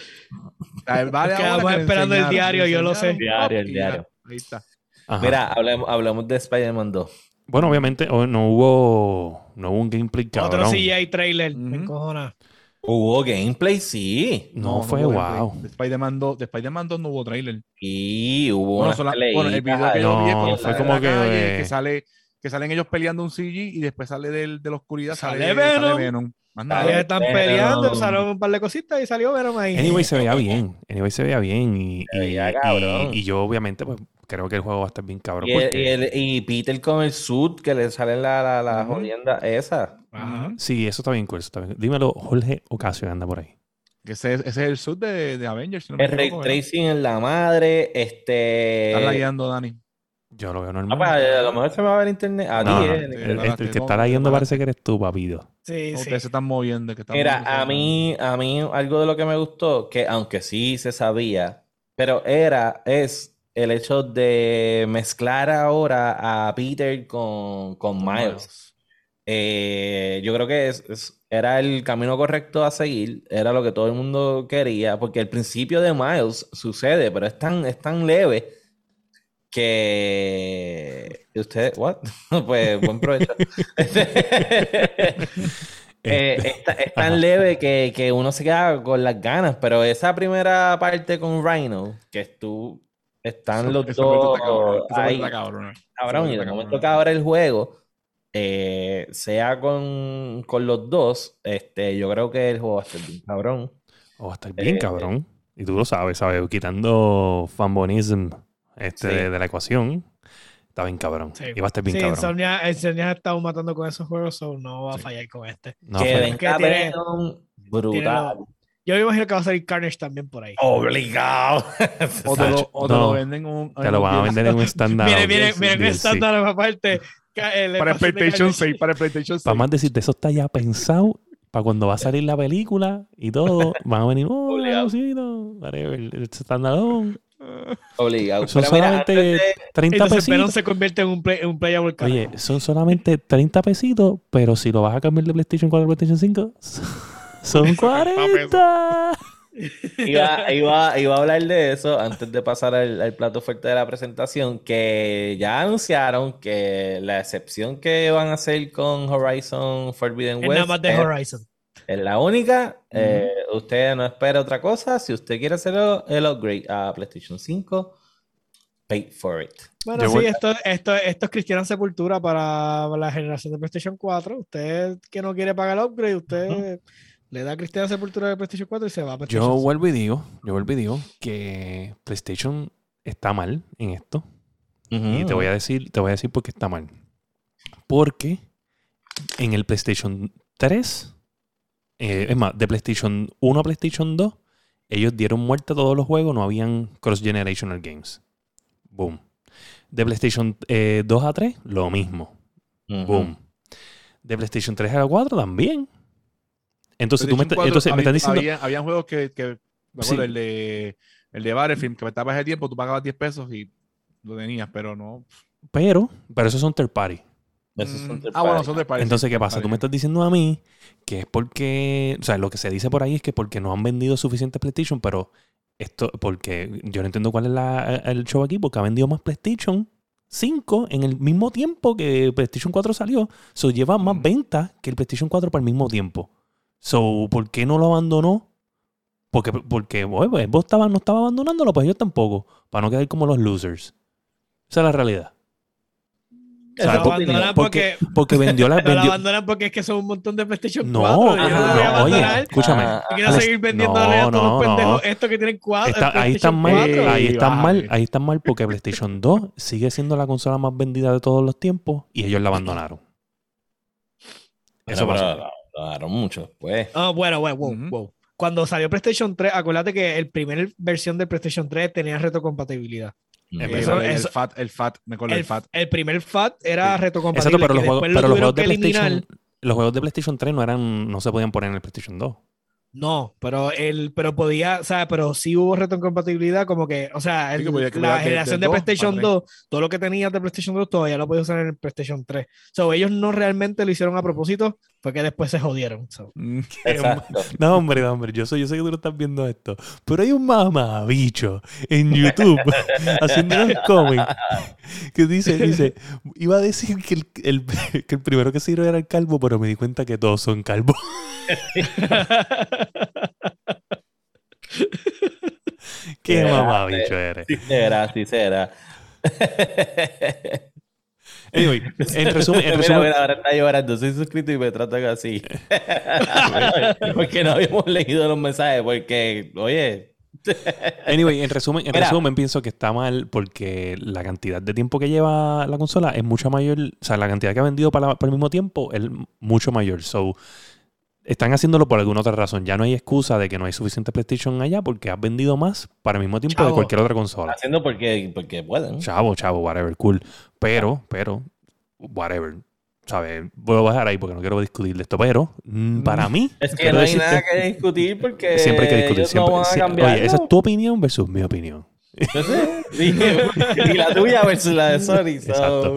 vale Quedamos esperando el diario, yo lo sé. El diario, el diario. Ahí está. Ajá. Mira, hablemos, hablemos de Spider-Man 2. Bueno, obviamente oh, no hubo, no hubo un gameplay cabrón. Otro CGI trailer. Me Ujú. encojona. Hubo gameplay, sí. No, fue hubo wow. De Spider-Man 2, de Spider-Man 2 no hubo trailer. Y hubo Bueno, sola- bueno, el video peleitas que yo vi No, fue como que, calle, que sale que salen ellos peleando un CG y después sale del, de la oscuridad Sale sale, Venom. sale Venom. Están peleando, usaron un par de cositas y salió Venom ahí. Anyway, se veía bien. Anyway, se veía bien. Y, Se veía y- cabrón. y- y yo, obviamente, pues creo que el juego va a estar bien cabrón. Y, el- porque- y el- y Peter con el suit que le sale la, la, la jodienda esa. Ajá. Sí, eso está bien cool. eso está bien. Dímelo, Jorge Ocasio que anda por ahí. Ese, ese es el sub de, de Avengers. Si no me El ray tracing en la madre. Este. Está lagueando Dani. Yo lo veo Ah, normal. pues, a lo mejor se me va a ver internet. A No, ti, no, eh. el, el- que está leyendo espérate. parece que eres tú, papito. Sí, sí. Ustedes se están moviendo. Que están Mira, moviendo, a mí, a mí algo de lo que me gustó, que aunque sí se sabía, pero era, es el hecho de mezclar ahora a Peter con, con Miles. Eh, yo creo que es, es- era el camino correcto a seguir, era lo que todo el mundo quería, porque el principio de Miles sucede, pero es tan, es tan leve que usted, what? Pues buen provecho. Eh, es, ta- es tan Ajá. leve que, que uno se queda con las ganas, pero esa primera parte con Rhino, que tú están Eso- los parte dos está cabrón, está cabrón. cabrón, y de momento está que ahora el juego eh, sea con, con los dos, este, yo creo que el juego va a estar bien cabrón. O va a estar bien Eh, cabrón. Y tú lo sabes, ¿sabes? Quitando fanbonism este, Sí. de, de la ecuación. Está bien cabrón. Sí. Y va a estar bien Sí, cabrón. Insomnia, Insomnia ha estado matando con esos juegos, so no va a fallar con este. No, que venga tiene- Tiene brutal. lo- Yo me imagino que va a salir Carnage también por ahí. Obligado. O te lo, o te No, lo venden un, te lo van a vender en un stand-up. Miren, miren, miren, sí. estándar aparte. Para el PlayStation Carnage. 6, para el PlayStation 6. Para más decirte, eso está ya pensado para cuando va a salir la película y todo. Van a venir, oh, Obligado. El, el standalone. Obligado. Son Pero mira, solamente antes de- 30 Entonces Venom pesitos. se convierte en un, play, en un playable Oye, son solamente 30 pesitos, pero si lo vas a cambiar de PlayStation 4 a PlayStation 5, son 40. Iba, iba, iba a hablar de eso antes de pasar al, al plato fuerte de la presentación, que ya anunciaron que la excepción que van a hacer con Horizon Forbidden Es West nada más de es, Horizon. es la única. Eh, usted no espera otra cosa. Si usted quiere hacer el, upgrade a PlayStation 5, pay for it. Bueno, Yo sí, voy- esto, esto, esto es Cristiana Sepultura para la generación de PlayStation 4. Usted que no quiere pagar el upgrade, usted le da Cristiana Sepultura de PlayStation 4 y se va a PlayStation Yo 5. vuelvo y digo, yo vuelvo y digo que PlayStation está mal en esto. Y te voy a decir, te voy a decir por qué está mal. Porque en el PlayStation 3, eh, es más, de PlayStation 1 a PlayStation 2, ellos dieron muerte a todos los juegos, no habían cross-generational games. Boom. De PlayStation eh, 2 a 3, lo mismo. Boom. De PlayStation 3 a 4 también. Entonces, tú me, 4, entonces me estás diciendo... Había, habían juegos que, que me Sí. acuerdo, el de el de Battlefield, que me estaba ese tiempo, tú pagabas 10 pesos y lo tenías, pero no. Pero, pero esos son third party. Esos son Mm, third ah, bueno, son de party. Entonces, sí, ¿qué pasa? Tú me estás diciendo a mí que es porque, o sea, lo que se dice por ahí es que porque no han vendido suficiente PlayStation, pero esto, porque yo no entiendo cuál es la- el show aquí, porque ha vendido más PlayStation 5 en el mismo tiempo que PlayStation 4 salió. So, lleva más Mm. ventas que el PlayStation 4 por el mismo tiempo. So, ¿por qué no lo abandonó? Porque, porque bueno, pues, vos estaba, no estaba abandonándolo, pues yo tampoco, para no quedar como los losers. Esa es la realidad. O sea, Lo por- abandonan porque, porque, porque vendió la... no lo vendió- abandonan porque es que son un montón de PlayStation no, 4. Yo no, voy a oye, escúchame. Ah, quiero Alex, seguir vendiéndole a no, todos no, los pendejos no. estos que tienen cuatro. Está- ahí PlayStation están mal, 4. ahí están mal, ahí están mal porque PlayStation 2 sigue siendo la consola más vendida de todos los tiempos y ellos la abandonaron. Eso pasó. Pero lo daron mucho después. Ah, bueno, bueno, wow, wow. Cuando salió PlayStation 3, acuérdate que el primer versión de PlayStation 3 tenía retrocompatibilidad. Eso- el, eso- FAT, el FAT, me acuerdo El, el FAT. el primer FAT era Sí. retrocompatible. Exacto, pero los juegos, pero los de eliminar. PlayStation, los juegos de PlayStation 3 no eran, no se podían poner en el PlayStation 2. No, pero él, pero podía, o sea, pero sí hubo retrocompatibilidad, como que, o sea, el- que la generación de PlayStation para 2, todo lo que tenías de PlayStation 2 todavía lo podías usar en el PlayStation 3. So, ellos no realmente lo hicieron a propósito, fue que después se jodieron. So. Mm, Exacto. No, hombre, no, hombre. Yo, soy, yo sé que tú no estás viendo esto. Pero hay un mamabicho en YouTube haciendo unos cómics que dice, dice, iba a decir que el, el- que el primero que se dio era el calvo, pero me di cuenta que todos son calvos. Qué mamabicho eres. Sí será, sí será. Anyway, en resumen, en Mira, resumen, mira, ahora está llorando. Soy suscrito y me tratan así. porque no habíamos leído los mensajes. Porque, oye, Anyway, en resumen, en Mira. resumen, pienso que está mal porque la cantidad de tiempo que lleva la consola es mucho mayor. O sea, la cantidad que ha vendido para, para el mismo tiempo es mucho mayor. So, están haciéndolo por alguna otra razón. Ya no hay excusa de que no hay suficiente PlayStation allá porque has vendido más para el mismo tiempo de Chavo. cualquier otra consola. haciendo porque, porque pueden. Chavo, chavo, whatever, cool. Pero, pero, whatever. ¿Sabes? Voy a dejar ahí porque no quiero discutir de esto. Pero, mm, para mí. Es que no hay decirte- nada que discutir porque Siempre hay que discutir. Siempre, no a. Oye, esa es tu opinión versus mi opinión. Y, y la tuya versus la de Sony. so,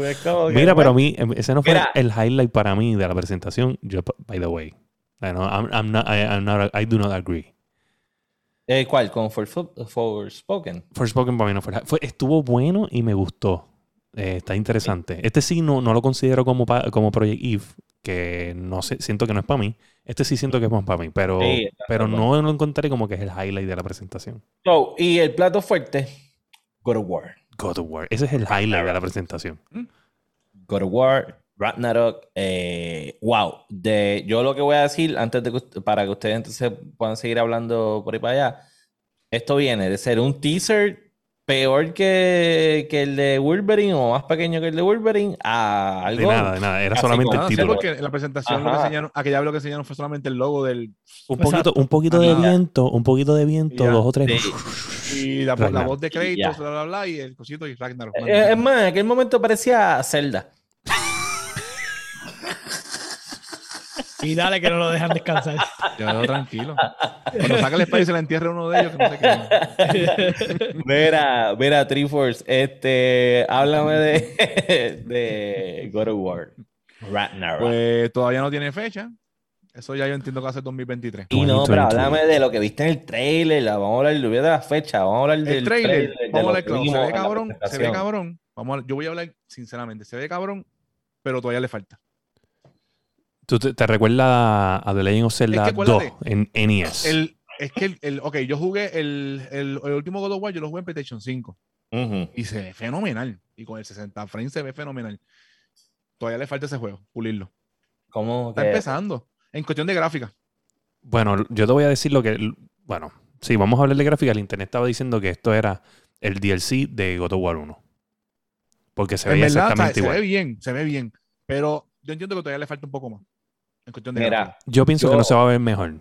Mira, pero a bueno. mí, em, ese no fue Mira. el highlight para mí de la presentación. Yo, by the way. I, know, I'm, I'm not, I, I'm not- I do not agree. Eh, ¿Cuál? Con For, Forspoken. Forspoken para mí no fue, fue- Estuvo bueno y me gustó. Eh, está interesante. Este sí no, no lo considero como, pa- como Project Eve, que no sé, siento que no es para mí. Este sí siento que es más para mí, pero, Sí, pero no lo encontré como que es el highlight de la presentación. So, y el plato fuerte, God of War. God of War. Ese es el highlight de la presentación. God of War, Ragnarok, eh, wow. De, yo lo que voy a decir, antes de que, para que ustedes entonces puedan seguir hablando por ahí para allá, esto viene de ser un teaser peor que, que el de Wolverine o más pequeño que el de Wolverine a De algo. nada, de nada. Era solamente como- el título. porque en la presentación lo que enseñaron, aquella vez lo que enseñaron fue solamente el logo del Un Exacto. poquito, un poquito de viento, un poquito de viento, Ya. dos o tres. Sí. y la, la voz de créditos, bla, bla, bla, y el cosito y Ragnarok. Eh, es más, en aquel momento parecía Zelda. Y dale que no lo dejan descansar. Yo lo dejo tranquilo. Cuando saca el espacio y se le entierra uno de ellos, que no sé qué. Mira, mira, Triforce, este, háblame de, de God of War. Ragnarok. Pues todavía no tiene fecha. Eso ya yo entiendo que ser 2023. Y no, 2023. pero háblame de lo que viste en el trailer. la- Vamos a hablar de la fecha. Vamos a hablar del El trailer, de vamos a hablar claro. Se ve la cabrón, se ve cabrón. Vamos a- yo voy a hablar sinceramente. Se ve cabrón, pero todavía le falta. ¿Tú te, te recuerdas a The Legend of Zelda Es que 2 acuérdate, en NES? El, es que el, el- ok, yo jugué el, el, el último God of War, yo lo jugué en PlayStation 5 Ujú. y se ve fenomenal. Y con el 60 frames se ve fenomenal. Todavía le falta ese juego, pulirlo. ¿Cómo Está que- empezando. En cuestión de gráfica. Bueno, yo te voy a decir lo que. Bueno, sí, vamos a hablar de gráfica. El internet estaba diciendo que esto era el DLC de God of War 1. Porque se veía verdad, exactamente se ve igual. bien, se ve bien. Pero yo entiendo que todavía le falta un poco más. En cuestión de Mira. Yo pienso que no se va a ver mejor.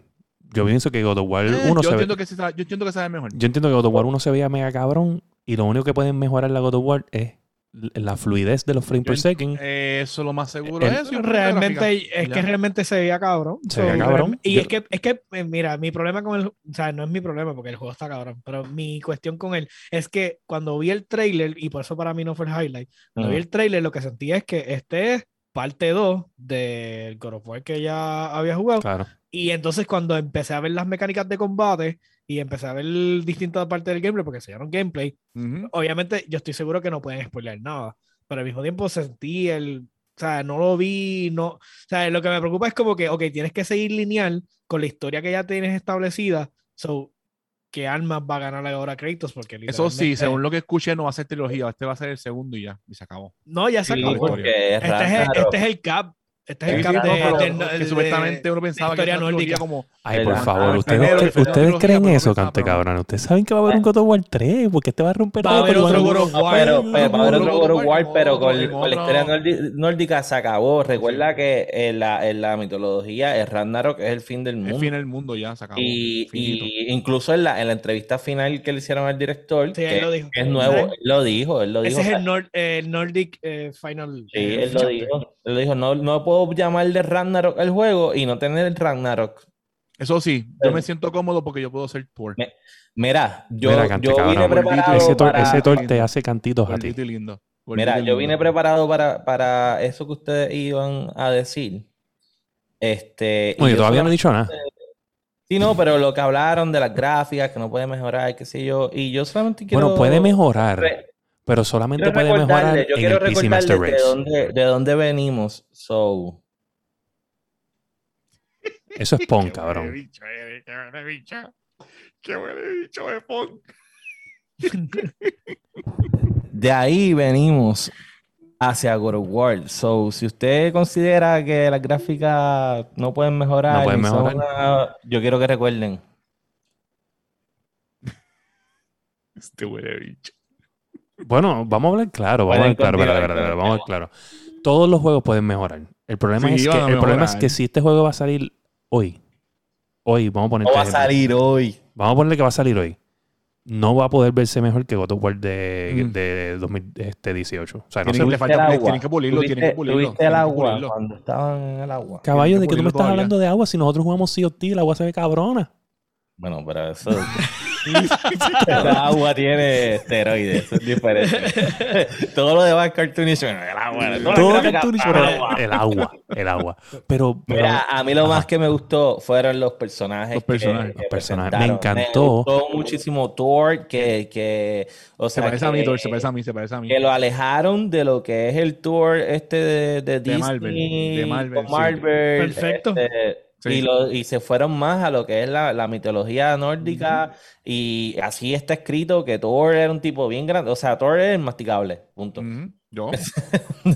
Yo pienso que God of War Eh, 1 yo, se ve. entiendo que se sabe- yo entiendo que se ve mejor. Yo entiendo que God of War 1 se veía mega cabrón. Y lo único que pueden mejorar la God of War es la fluidez de los frames Yo per second. Eh, Eso lo más seguro El- es realmente, es Ya. que realmente se veía cabrón. Se veía cabrón. Y Yo- es que, es que, eh, mira, mi problema con el, o sea, no es mi problema porque el juego está cabrón, pero mi cuestión con él es que cuando vi el trailer, y por eso para mí no fue el highlight, cuando vi el trailer lo que sentí es que este es parte 2 del God of War que ya había jugado. Claro. Y entonces cuando empecé a ver las mecánicas de combate y empecé a ver distintas partes del gameplay, porque enseñaron gameplay, obviamente yo estoy seguro que no pueden spoiler nada, pero al mismo tiempo sentí el, o sea, no lo vi, no, o sea, lo que me preocupa es como que, ok, tienes que seguir lineal con la historia que ya tienes establecida, so, ¿qué armas va a ganar ahora Kratos? Porque Eso sí, según lo que escuché, no va a ser trilogía. Este va a ser el segundo y ya. Y se acabó. No, ya se Sí, acabó. porque es Este es, el, este es el cap, este es el Sí, cap no, de, supuestamente uno pensaba que historia nórdica. como Ay, El por favor, ustedes, el ustedes creen eso, cante cabrón. Ustedes saben que va a haber un God of War 3, porque este va a romper Va a todo. haber pero otro God of War. Pero, War, pero va a haber otro God of War, pero con, la historia nórdi- nórdica se acabó. Recuerda que en la, en la mitología el Ragnarok es el fin del el mundo. fin del mundo ya se acabó. Y, incluso en la, en la entrevista final que le hicieron al director, que, lo dijo. que es nuevo, él lo dijo, él lo dijo. Ese es el, Nord- el Nordic eh, Final. Sí, eh, él lo dijo. Él lo dijo, no, no llamarle Ragnarok al juego y no tener el Ragnarok. Eso sí, yo me siento cómodo porque yo puedo ser Thor. Mira, yo, yo vine preparado. Ese, para... ese Thor te hace cantitos a ti. lindo. Mira, yo vine preparado para, para eso que ustedes iban a decir. Este, Oye, todavía no he dicho nada. Sí, no, pero lo que hablaron de las gráficas, que no puede mejorar, qué sé yo. Y yo solamente quiero. Bueno, puede mejorar. Pero solamente puede mejorar yo en quiero el PC Master Race. De dónde, de dónde venimos. So. Eso es Pon, cabrón. Qué buen bicho. Qué buen bicho de Pon. De ahí venimos hacia God of War. So, si usted considera que las gráficas no pueden mejorar, no pueden mejorar. yo quiero que recuerden. Este huele bicho. Bueno, vamos a hablar claro, vamos a hablar claro, vamos a hablar claro. Todos los juegos pueden mejorar. El problema, es, que, el problema es que si este juego va a salir hoy, hoy, vamos a poner. va a salir hoy. Vamos a ponerle que va a salir hoy no va a poder verse mejor que God of War de, mm. de 2018. O sea, no tienen, que tienen que pulirlo, tienen que pulirlo. ¿Tuviste el agua cuando estaban en el agua? Caballo, ¿de qué tú me estás hablando de agua? Si nosotros jugamos COT, el agua se ve cabrona. Bueno, pero eso. el agua tiene esteroides, eso es diferente. todo lo demás es cartoonish, el agua. Todo es cartoonish, el agua, el agua. Pero, Mira, a mí lo más que me gustó fueron los personajes. Los personajes. los personajes. Me encantó. Me gustó muchísimo Thor, que, que o sea, se parece a mí, Thor, se parece a mí, se parece a mí. Que lo alejaron de lo que es el Thor este de, de, Disney. Marvel. De Marvel. Marvel Perfecto. Este, y, lo, y, se fueron más a lo que es la, la mitología nórdica. Y así está escrito que Thor era un tipo bien grande. O sea, Thor es masticable. Punto. Yo. ¿Me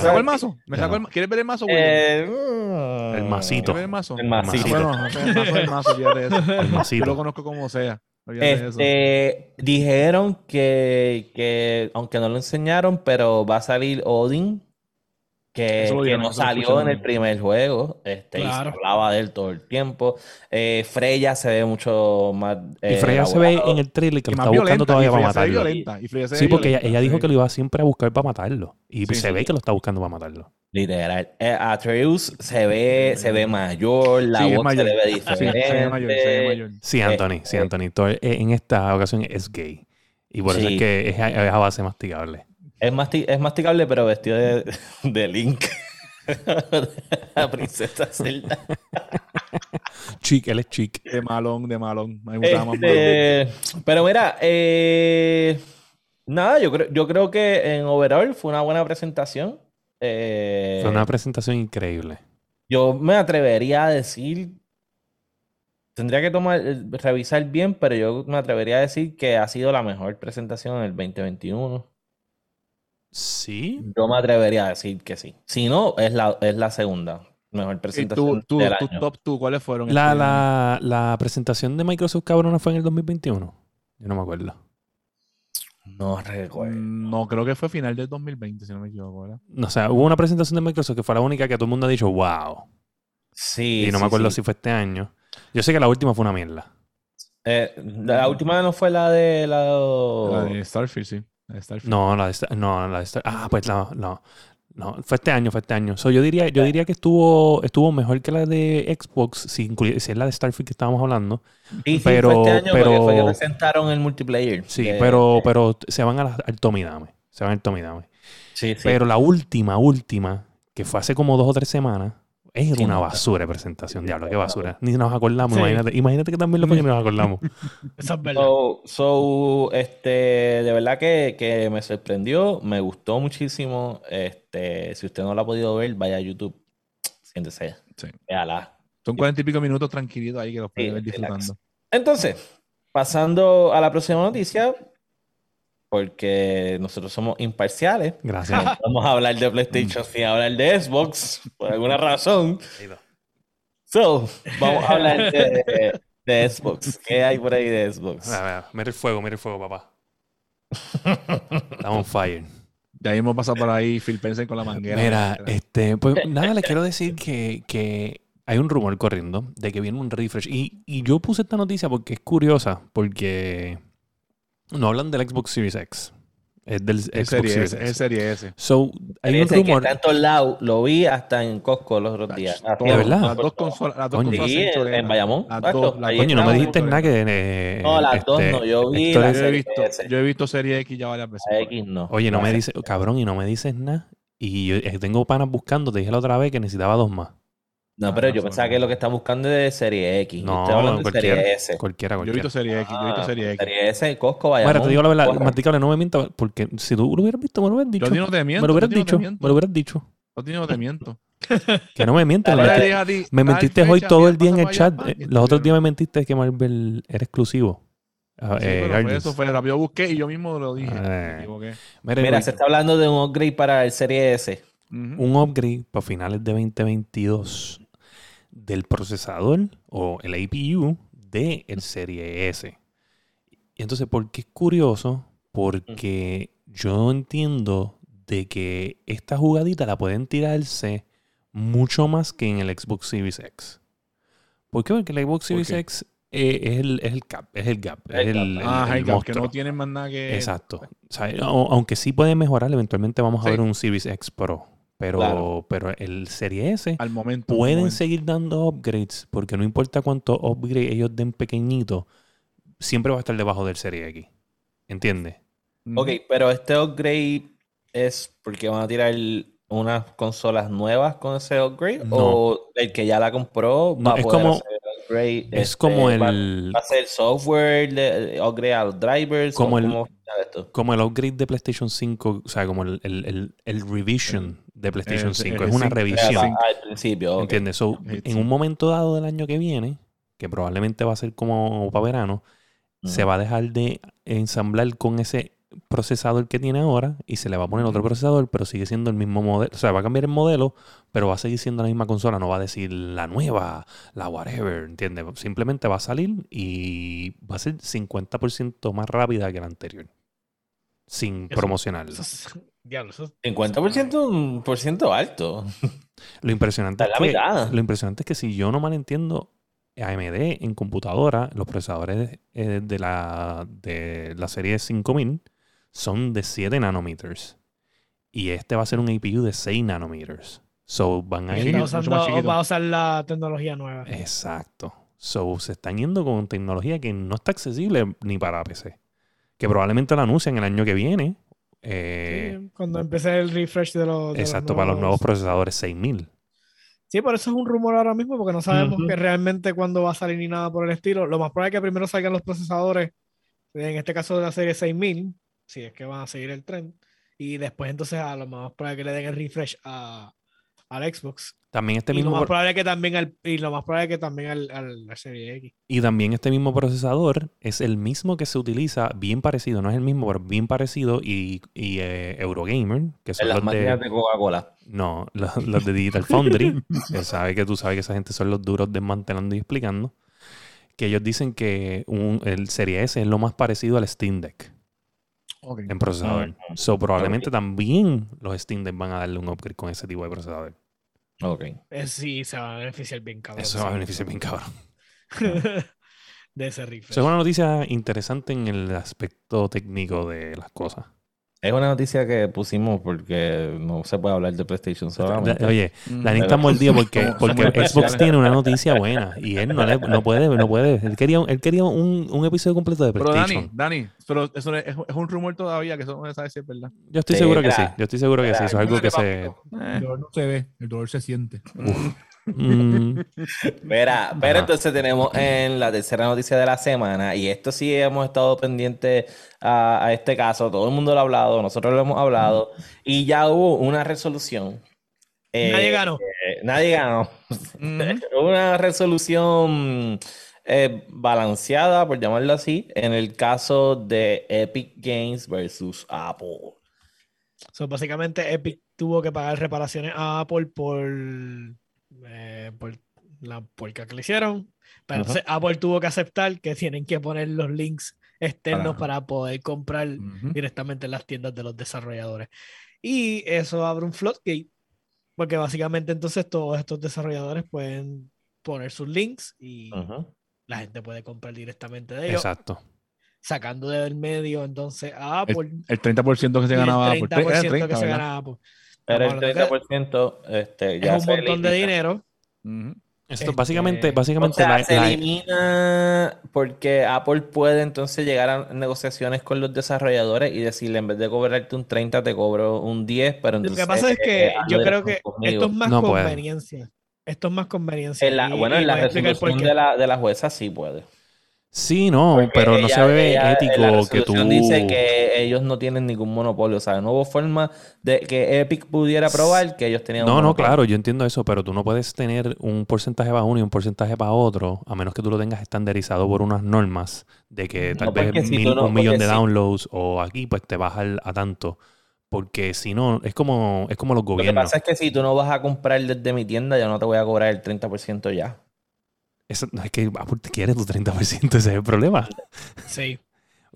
saco el mazo? ¿Me saco el, ¿Quieres ver el mazo? Eh, mm. el masito. ¿Quieres ver el mazo? El masito. Bueno, el mazo el mazo, El masito. Yo lo conozco como sea. Este, dijeron que, que, aunque no lo enseñaron, pero va a salir Odin que, no salió en el primer juego. Este, y se hablaba de él todo el tiempo. Eh, Freya se ve mucho más. y Freya se ve en el trailer que lo está buscando todavía para matarlo. sí, porque ella, dijo que lo iba siempre a buscar para matarlo. Y se ve que lo está buscando para matarlo. Literal. Eh, Atreus se ve, se ve mayor, la voz se le ve diferente. se ve mayor, se ve mayor. Sí, Anthony, sí, Anthony. Eh, en esta ocasión es gay. Y por eso es que es a base masticable. Es, es masticable, pero vestido de, de Link. la princesa Zelda. chic, él es chic. De malón, de malón. Este, pero mira, eh, nada, yo creo, yo creo que en overall fue una buena presentación. Eh, fue una presentación increíble. Yo me atrevería a decir, tendría que tomar, revisar bien, pero yo me atrevería a decir que ha sido la mejor presentación en el 2021. Sí. Yo me atrevería a decir que sí. Si no, es la, es la segunda mejor presentación. ¿Y tú, tú, top 2 cuáles fueron? La, la, la, presentación de Microsoft cabrona fue en el 2021. Yo no me acuerdo. No recuerdo. Mm, no, creo que fue final del 2020, si no me equivoco, ¿verdad? No, o sea, hubo una presentación de Microsoft que fue la única que todo el mundo ha dicho, wow. Sí. Y no me acuerdo si fue este año. Yo sé que la última fue una mierda. Eh, la última no fue la de la, la de Starfield, sí. No, la de no, la de Ah, pues no, no. No, fue este año, fue este año. yo diría, yo diría que estuvo, estuvo mejor que la de Xbox, si, es la de Starfield que estábamos hablando. Sí, pero, fue este año pero, fue que presentaron el multiplayer. Sí, pero, pero se van al Tomidame. Se van al Tomidame. Sí, sí. Pero la última, última, que fue hace como dos o tres semanas, es una basura de presentación, diablo, qué basura. Ni nos acordamos, imagínate, imagínate que también lo fue que nos acordamos. Eso es verdad. So, este, de verdad que, que, me sorprendió, me gustó muchísimo. Este, si usted no lo ha podido ver, vaya a YouTube, siéntese, sí. véala. Son cuarenta y pico minutos tranquilitos ahí que los puede ver disfrutando. Entonces, pasando a la próxima noticia, porque nosotros somos imparciales. Gracias. vamos a hablar de PlayStation sin hablar de Xbox, por alguna razón. So, vamos a hablar de, de, Xbox. ¿Qué hay por ahí de Xbox? A ver, mira el fuego, mira el fuego, papá. Estamos on fire. Ya hemos pasado por ahí Phil Spencer con la manguera. Mira, este, pues nada, le quiero decir que, que hay un rumor corriendo de que viene un refresh. Y, y yo puse esta noticia porque es curiosa, porque no hablan del Xbox Series X. Es del Xbox serie Series S. Es serie S. So, hay un que rumor. en todos lados. Lo vi hasta en Costco los otros días. Todo, verdad? Las dos consolas. Las dos Coño. consolas Sí, en, en Bayamón. Las dos, las Coño, no me dijiste nada que. eh, No, las dos este, no, yo vi la Yo he visto, S. yo he visto serie X ya varias veces. A X no. Oye, no me La- dices, cabrón, y no me dices nada. Y yo eh, tengo panas buscando, te dije la otra vez que necesitaba dos más. No, pero Ah, yo no, pensaba no. que lo que están buscando es de serie X. No, Estoy hablando de cualquiera, serie S. cualquiera, Yo he cualquiera. visto serie X. Yo he visto Ah, serie X. Serie S, Costco, Bayamón. Mira, te digo la verdad. Maticable, no me mientas, porque si tú lo hubieras visto, me lo hubieras dicho. Yo a ti no te miento. me lo hubieras yo dicho, me lo hubieras dicho. Yo a ti no te miento. Que no me mientas. Dale, me, me mentiste hoy todo el día en el chat. Eh, Los otros días me mentiste que Marvel era exclusivo. Ah, Sí, eh, pero fue eso fue rápido. Yo busqué y yo mismo lo dije. Eh. Me. Mira, se está hablando de un upgrade para el serie S. Un upgrade para finales de 2022 del procesador o el APU de el Serie S. Y entonces, ¿por qué es curioso? Porque yo entiendo de que esta jugadita la pueden tirarse mucho más que en el Xbox Series X. ¿Por qué? Porque el Xbox Series? X eh, es, el, es el gap, es el gap, es El el, gap. el- Ah, el hay que no tienen más nada que. Exacto. O sea, au- aunque sí puede mejorar, eventualmente vamos a Sí. ver un Series X Pro. Pero, Claro. pero el Serie S Al momento. al pueden momento. seguir dando upgrades porque no importa cuántos upgrades ellos den pequeñito, siempre va a estar debajo del Serie X. ¿Entiendes? Ok, pero este upgrade es porque van a tirar unas consolas nuevas con ese upgrade No. o el que ya la compró No, va a es poder como- hacer upgrade. Es este, como va, el, va a ser software, de, upgrade a los drivers. Como o el- como el upgrade de PlayStation 5, o sea, como el, el, el- el revision de PlayStation el- 5. el es una cinco. revisión. Ah, al principio, ok. ¿Entiendes? So, en un momento dado del año que viene, que probablemente va a ser como para verano, se va a dejar de ensamblar con ese procesador que tiene ahora y se le va a poner otro procesador, pero sigue siendo el mismo modelo. O sea, va a cambiar el modelo, pero va a seguir siendo la misma consola. No va a decir la nueva, la whatever, ¿entiendes? Simplemente va a salir y va a ser 50% más rápida que la anterior. Sin Eso- promocionarlo. Eso es- diablo, eso es- 50% un por ciento alto. Lo impresionante, es que, lo impresionante es que si yo no mal entiendo, AMD en computadora, los procesadores eh, de, la, de la serie 5000 son de 7 nanometers. Y este va a ser un APU de 6 nanometers. So van a ir. Está mucho usando- más chiquito. va a usar la tecnología nueva. Exacto. So se están yendo con tecnología que no está accesible ni para PC. Que probablemente la anuncian el año que viene. Eh, Sí, cuando empiece el refresh de los. de los exacto, para los nuevos procesadores 6000. Sí, por eso es un rumor ahora mismo, porque no sabemos que realmente cuándo va a salir ni nada por el estilo. Lo más probable es que primero salgan los procesadores, en este caso de la serie 6000, si es que van a seguir el tren, y después entonces a lo más probable que le den el refresh a, al Xbox. También este y lo mismo más pro- probable que también al, y lo más probable que también al, al- la serie X. Y también este mismo procesador es el mismo que se utiliza, bien parecido, no es el mismo, pero bien parecido, y, y eh, Eurogamer, que son En las los máquinas de, de Coca-Cola. no, los, los de Digital Foundry, que sabe que tú sabes que esa gente son los duros desmantelando y explicando, que ellos dicen que un- el Serie S es lo más parecido al Steam Deck En procesador. Ujú. So, probablemente también los Steam Deck van a darle un upgrade con ese tipo de procesador. Ok. Eh, sí, se va a beneficiar bien, cabrón. Eso va a beneficiar bien cabrón. de ese refresh. Eso es una noticia interesante en el aspecto técnico de las cosas. Es una noticia que pusimos porque no se puede hablar de PlayStation solamente. Oye, Mm. Dani está mordido porque, porque Xbox tiene una noticia buena y él no, le- no puede, no puede. Él quería, él quería un, un episodio completo de Pero Dani, PlayStation. Dani, pero eso es, es un rumor todavía, que eso no se sabe si es verdad. Yo estoy Sí, seguro que sí. Yo estoy seguro que sí. Eso es algo que se. Eh. El dolor no se ve, el dolor se siente. Mm, pero Ajá. entonces tenemos en la tercera noticia de la semana, y esto sí hemos estado pendientes a, a este caso, todo el mundo lo ha hablado, nosotros lo hemos hablado, y ya hubo una resolución. Eh, Nadie ganó. eh, nadie ganó. Una resolución eh, balanceada, por llamarlo así, en el caso de Epic Games versus Apple. So, básicamente, Epic tuvo que pagar reparaciones a Apple por, eh, por la porca que le hicieron. Pero entonces Apple tuvo que aceptar que tienen que poner los links externos Para- para poder comprar Ujú. directamente en las tiendas de los desarrolladores. Y eso abre un floodgate, porque básicamente entonces todos estos desarrolladores pueden poner sus links y Ujú. la gente puede comprar directamente de ellos. exacto. sacando del medio entonces a Apple. El 30% que se ganaba el Apple. 30% Era que 30, se ganaba Apple. Pero el Estamos hablando que 30% este, ya Es un se montón de elimina. dinero. Ujú. Esto Este, básicamente, O básicamente sea, la- se la- elimina porque Apple puede entonces llegar a negociaciones con los desarrolladores y decirle en vez de cobrarte un 30 te cobro un 10, pero Lo entonces que pasa es que eh, yo creo que conmigo. esto es más No puede. conveniencia. Esto es más conveniencia. En la- y- bueno, y en la resolución de la, de la jueza sí puede. Sí, no, Porque pero no ella- se ve ella ético que tú... dice que ellos no tienen ningún monopolio. O sea, no hubo forma de que Epic pudiera probar que ellos tenían un No, no, claro, yo entiendo eso, pero tú no puedes tener un porcentaje para uno y un porcentaje para otro, a menos que tú lo tengas estandarizado por unas normas de que tal No, vez porque si mil- tú no- un millón de downloads o aquí pues te baja a tanto. Porque si no, es como, es como los Lo que gobiernos. pasa es que si tú no vas a comprar desde mi tienda, yo no te voy a cobrar el 30% ya. Eso- no, es que Apple te quiere tu 30%, ese es el problema. Sí.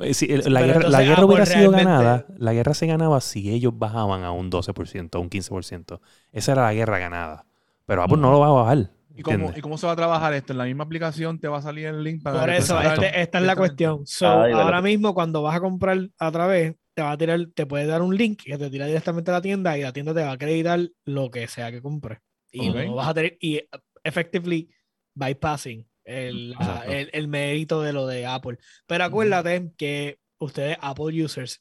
Eh, sí, la guerra, la guerra Apple hubiera sido realmente- ganada, la guerra se ganaba si ellos bajaban a un 12%, a un 15%. Esa era la guerra ganada. Pero Apple no lo va a bajar. ¿Y cómo. ¿Y cómo se va a trabajar esto? En la misma aplicación te va a salir el link para Por eso, este- esta es la cuestión. So, Ay, de ahora mismo, cuando vas a comprar a través, te va a tirar, te puede dar un link que te tira directamente a la tienda y la tienda te va a acreditar lo que sea que compres. Y Ok. no vas a tener, y effectively bypassing el, el, el mérito de lo de Apple. Pero acuérdate que ustedes, Apple users,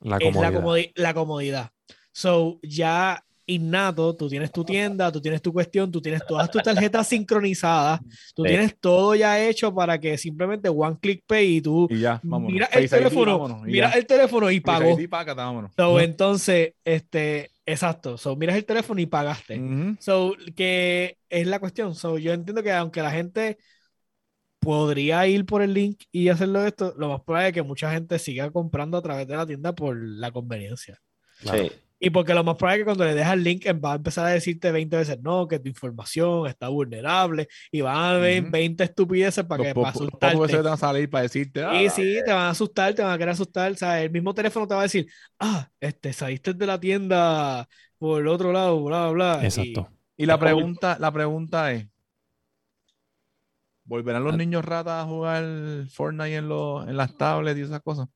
La es la, comodi- la comodidad. So, ya innato, tú tienes tu tienda, tú tienes tu cuestión, tú tienes todas tus tarjetas sincronizadas, tú Sí. tienes todo ya hecho para que simplemente one click pay y tú Y ya, mira el Face ID, teléfono, mira ya. el teléfono y vámonos. So, entonces, este, exacto. So, miras el teléfono y pagaste. Ujú. So, que es la cuestión. So, yo entiendo que aunque la gente podría ir por el link y hacerlo esto, lo más probable es que mucha gente siga comprando a través de la tienda por la conveniencia. Claro. Sí. Y porque lo más probable es que cuando le dejas el link va a empezar a decirte 20 veces no, que tu información está vulnerable y van a ver Ujú. 20 estupideces para, que, para los asustarte. van a salir para decirte. ah, Y sí, te van a asustar, te van a querer asustar. O sea, el mismo teléfono te va a decir, ah, este, saliste de la tienda por el otro lado, bla, bla, bla. Exacto. Y la Es como- pregunta, la pregunta es: ¿volverán los niños ratas a jugar Fortnite en, los, en las tablets y esas cosas?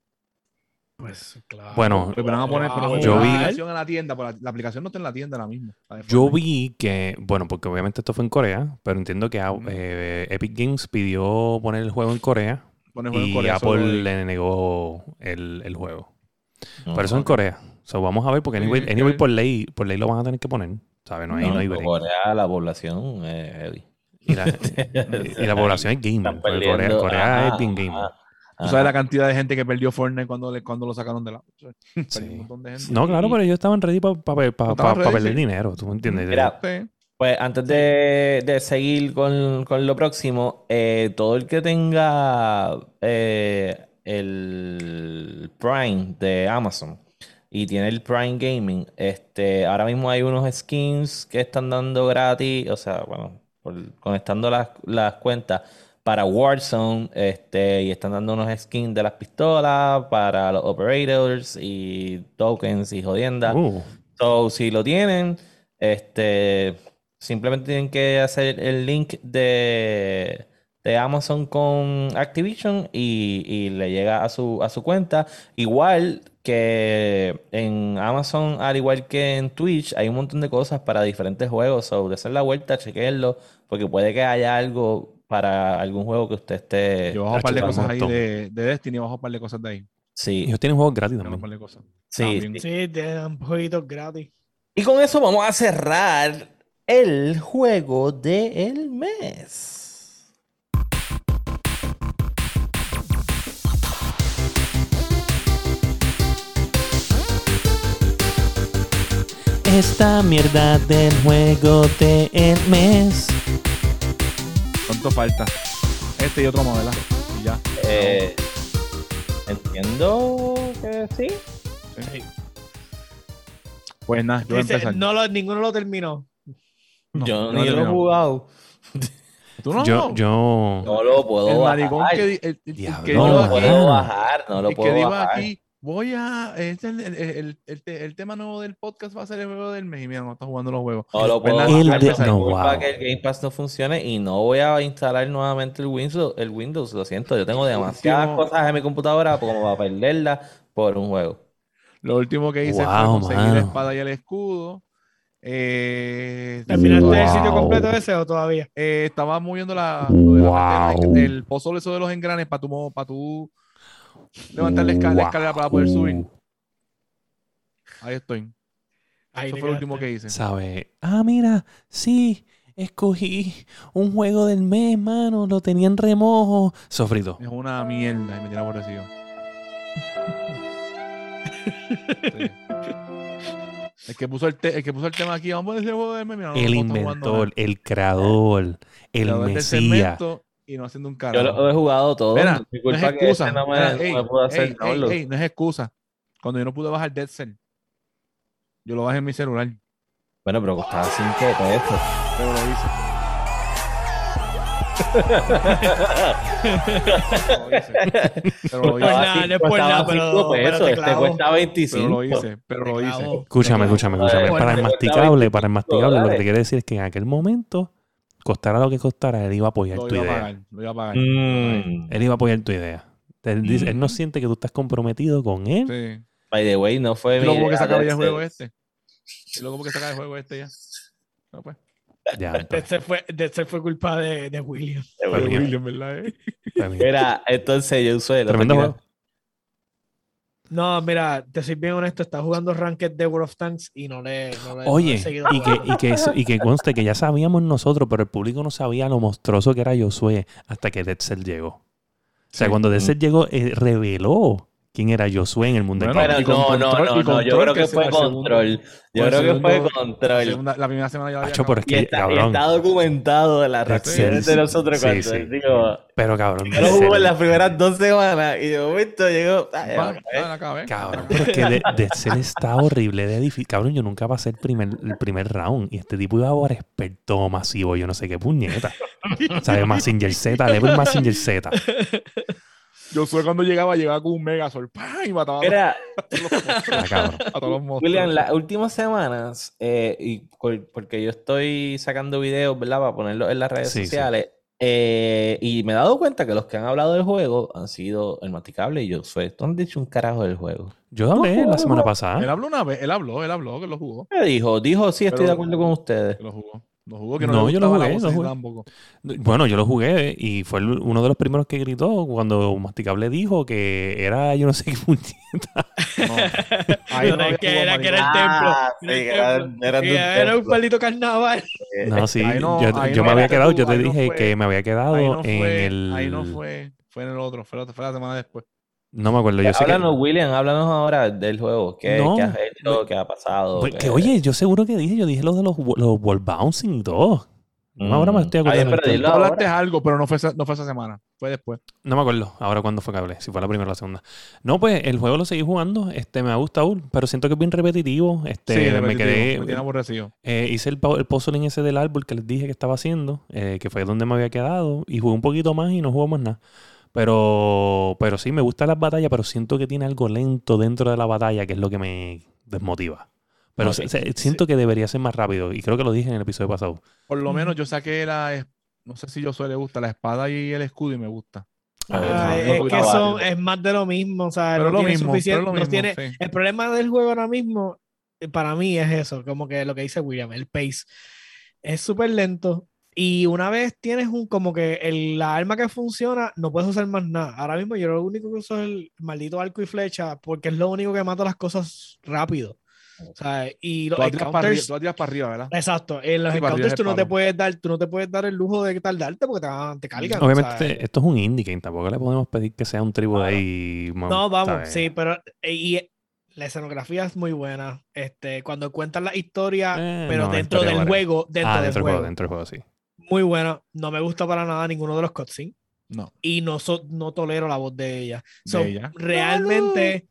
Pues, claro. Bueno, Volverán a poner pero yo la vi- aplicación en la tienda, pero la, la aplicación no está en la tienda ahora mismo. la Yo vi que, bueno, porque obviamente esto fue en Corea, pero entiendo que ah, eh, Epic Games pidió poner el juego en Corea Pone juego en y Corea, Apple de- le negó el, el juego. No, Pero eso en Corea. So, vamos a ver, porque anyway, anyway, por ley, por ley lo van a tener que poner. ¿Sabes? No hay, no, hay en break. Corea la población es heavy. Y la, y la población es gamer. Corea. Corea Ajá, es bien gamer. ajá, Tú sabes la cantidad de gente que perdió Fortnite cuando, le, cuando lo sacaron de la. Sí. un montón de gente. No, claro, pero ellos estaban ready para perder sí. dinero, ¿tú me entiendes? Mira. Pues antes de, de seguir con, con lo próximo, eh, todo el que tenga eh, el Prime de Amazon y tiene el Prime Gaming, este, ahora mismo hay unos skins que están dando gratis, o sea, bueno, por- conectando las, las cuentas para Warzone, este, y están dando unos skins de las pistolas para los operators y tokens y jodiendas. Uh, So, si lo tienen, este, simplemente tienen que hacer el link de, de Amazon con Activision y, y le llega a su, a su cuenta. Igual que en Amazon, al igual que en Twitch, hay un montón de cosas para diferentes juegos. So, de hacer la vuelta, chequenlo, porque puede que haya algo para algún juego que usted esté. Yo bajo un par de cosas ahí de, de Destiny, bajo un par de cosas de ahí. Sí, ellos tienen juegos gratis Bajo un también. par de cosas. sí, También. sí. Sí, te dan jueguitos gratis. Y con eso vamos a cerrar el juego del mes. Esta mierda del juego del mes. ¿Cuánto falta? Este y otro modelo. Y ya. Eh, entiendo que sí. Sí. Pues nada, yo voy a Dice, empezar. no lo, ninguno lo terminó. No, yo no ni lo he jugado. ¿Tú no? Yo, yo, No lo puedo el bajar. maricón que, di- el- el- el Diablo. que no lo bajar. puedo bajar, no lo el que puedo dijo bajar. aquí voy a. Este, el, el, el, el, el tema nuevo del podcast va a ser el juego del mes. Y mira, no está jugando los juegos. No lo puedo Pues El bajar, de- no wow. que el Game Pass no funcione y no voy a instalar nuevamente el Windows, el Windows, lo siento, yo tengo demasiadas Último- cosas en mi computadora como para perderla por un juego. Lo último que hice Wow, fue conseguir la mano. espada y el escudo. Eh, ¿Terminaste el Wow. sitio completo ese o todavía? eh, estaba moviendo la, lo de la Wow. del- el pozo eso de los engranes para tu, para tu levantar la, esca- la escalera para poder subir. Ahí estoy. Ahí Eso fue lo último que hice. ¿Sabe? Ah, mira, sí, escogí un juego del mes, mano, lo tenía en remojo. Sofrito. Es una mierda y me tiene aborrecido. Sí. El que puso el, te- el que puso el tema aquí, vamos a poner ese juego no, el no inventor, el creador, el del mesías. Y no haciendo un Yo carajo. lo he jugado todo. Mira, mi no es excusa. no me, Mira, no ey, me pudo hacer ey, download. ey, ey, no es excusa. Cuando yo no pude bajar Dead Cell, yo lo bajé en mi celular, Bueno, pero costaba 5 pesos. pero lo hice. Pero lo hice. Pero lo hice. nada, no es por nada, pero- cinco pero pesos, te cuesta Pero 25. lo hice. Pero lo hice. Escúchame, escúchame, escúchame. Para el masticable, para el 25 masticable, lo que te quiere decir es que en aquel momento, costara lo que costara, él iba a apoyar Lo tu iba a idea. pagar. Lo iba a pagar. Mm. Él iba a apoyar tu idea. Él, dice- él no siente que tú estás comprometido con él. Sí. By the way, no fue luego como que idea sacaba de ya el juego ese. este. Y luego como que sacaba el juego este ya. No, pues. Ya, Cell fue, Cell fue culpa de, de William. De. William, ¿verdad? eh? Mira, entonces yo usé Tremendo juego. No, mira, te soy bien honesto, está jugando Ranked de World of Tanks y no le, no le- no le he Oye, seguido y que, y, que, y que conste que ya sabíamos nosotros, pero el público no sabía lo monstruoso que era Josué hasta que Dead Cell llegó. O sea, Sí. cuando Dead Cell llegó, eh, reveló quién era Josué en el mundo del Bueno, y con no, no, control- no, y no, yo creo que fue control. Yo creo que fue La, control. segunda- la primera semana ya lo había Acho, pero es Y que, está, y cabrón, está documentado de las Dead reacciones Cells. de nosotros Sí, cuando sí. pero cabrón, yo lo jugué en las primeras dos semanas y de momento llegó, ya, Va, la acabé. Cabrón, pero es que de- Dead Cell está horrible de difícil. Cabrón, yo nunca pasé el primer, el primer round. Y este tipo iba ahora experto masivo, yo no sé qué puñeta. ¿Sabes? Massinger Z, level Massinger Z. Yo soy cuando llegaba, llegaba con un Megazord ¡pam! y mataba a Mira, todos los monstruos. Ah. A todos los monstruos. William, las últimas semanas, eh, y por- porque yo estoy sacando videos, ¿verdad? Para ponerlos en las redes Sí, sí. sociales. eh, y me he dado cuenta que los que han hablado del juego han sido el Masticable y yo soy. ¿Tú has dicho un carajo del juego? Yo hablé la semana pasada. Él habló una vez, él habló, él habló que lo jugó. ¿Qué dijo? Dijo, sí, estoy Pero- de acuerdo con ustedes. Que lo jugó. Lo jugó, que no, No, le yo lo la jugué, tampoco. Bueno, yo lo jugué y fue el- uno de los primeros que gritó cuando Masticable dijo que era yo no sé qué puñeta. No. Ahí no No, que era, que era el. Ah, templo. sí, era un era un templo. maldito carnaval. No, sí, no- yo, yo no me había quedado, tú, yo te no dije fue- que me había quedado no en fue, el... ahí no fue, fue en el otro, fue la, fue la semana después. No me acuerdo, yo sé que... Háblanos, William, háblanos ahora del juego. ¿Qué, No, qué has hecho? ¿Qué ha pasado? Pues ¿Qué- que, oye, yo seguro que dije, yo dije lo de los, los wall bouncing y todo. No, ahora me Mm. estoy acordando. pero hablaste algo, pero no fue, esa, no fue esa semana, fue después. No me acuerdo ahora cuándo fue que hablé, si fue la primera o la segunda. No, pues el juego lo seguí jugando, este me ha gustado, pero siento que es bien repetitivo. Este, sí, me repetitivo, quedé, me tiene aborrecido. eh, hice el, el puzzling ese del árbol que les dije que estaba haciendo, eh, que fue donde me había quedado, y jugué un poquito más y no jugué más nada. Pero, pero sí, me gustan las batallas, pero siento que tiene algo lento dentro de la batalla, que es lo que me desmotiva. Pero Ok, se- se- siento que debería ser más rápido, y creo que lo dije en el episodio pasado. Por lo menos yo saqué la, no sé si yo le gusta, la espada y el escudo y me gusta. Ah, es que son, es más de lo mismo, o sea, Pero no es lo tiene mismo, suficiente- lo no tiene- sí. El problema del juego ahora mismo, eh, para mí, es eso, como que lo que dice William, el pace. Es súper lento. Y una vez tienes un, como que el, la arma que funciona, no puedes usar más nada. Ahora mismo yo lo único que uso es el maldito arco y flecha, porque es lo único que mata las cosas rápido. O sea, y los Tú para arriba, encounters- tú la tiras para arriba, ¿verdad? Exacto, en los Sí, encounters tú el no te puedes dar, tú no te puedes dar el lujo de tardarte porque te, van- te cargan. Obviamente, este- esto es un indie game, tampoco le podemos pedir que sea un tribu de ahí. No, vamos, ¿sabes? sí, pero eh, y, eh, la escenografía es muy buena. Este, cuando cuentan la historia, Eh, pero no, dentro historia del vale. juego, dentro ah, del dentro del juego. juego, dentro del juego, sí. Muy buena. No me gusta para nada ninguno de los cutscenes No. y no so- no tolero la voz de ella. De So, ella. realmente,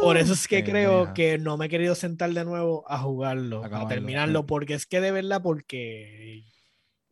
por eso es que Eh, creo deja. que no me he querido sentar de nuevo a jugarlo, a Acabarlo, terminarlo, sí. porque es que de verdad, porque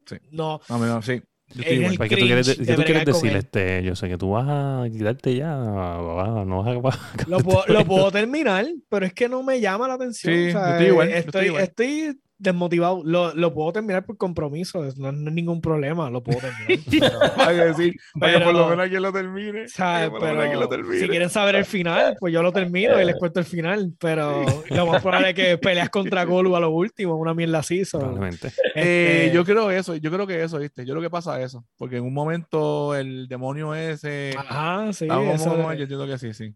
Sí. no, No, no, sí. Yo estoy igual. ¿Qué tú quieres, ¿qué tú quieres decir? Este, yo sé que tú vas a quitarte ya, no vas a... Lo puedo, lo puedo terminar, pero es que no me llama la atención. Sí, o sea, estoy igual, estoy, estoy, estoy desmotivado. Lo, lo, puedo terminar por compromiso, no, no, es ningún problema, lo puedo terminar. Pero, decir, pero, por lo menos alguien lo termine. Pero, lo termine. Si quieren saber el final, pues yo lo termino y les cuento el final. Pero lo más probable es que peleas contra Golu a lo último, una mierda así. Probablemente. Eh, yo creo eso, yo creo que eso, ¿viste? Yo creo que pasa eso. Porque en un momento el demonio ese. Ajá, sí. Eso, yo entiendo que sí, sí.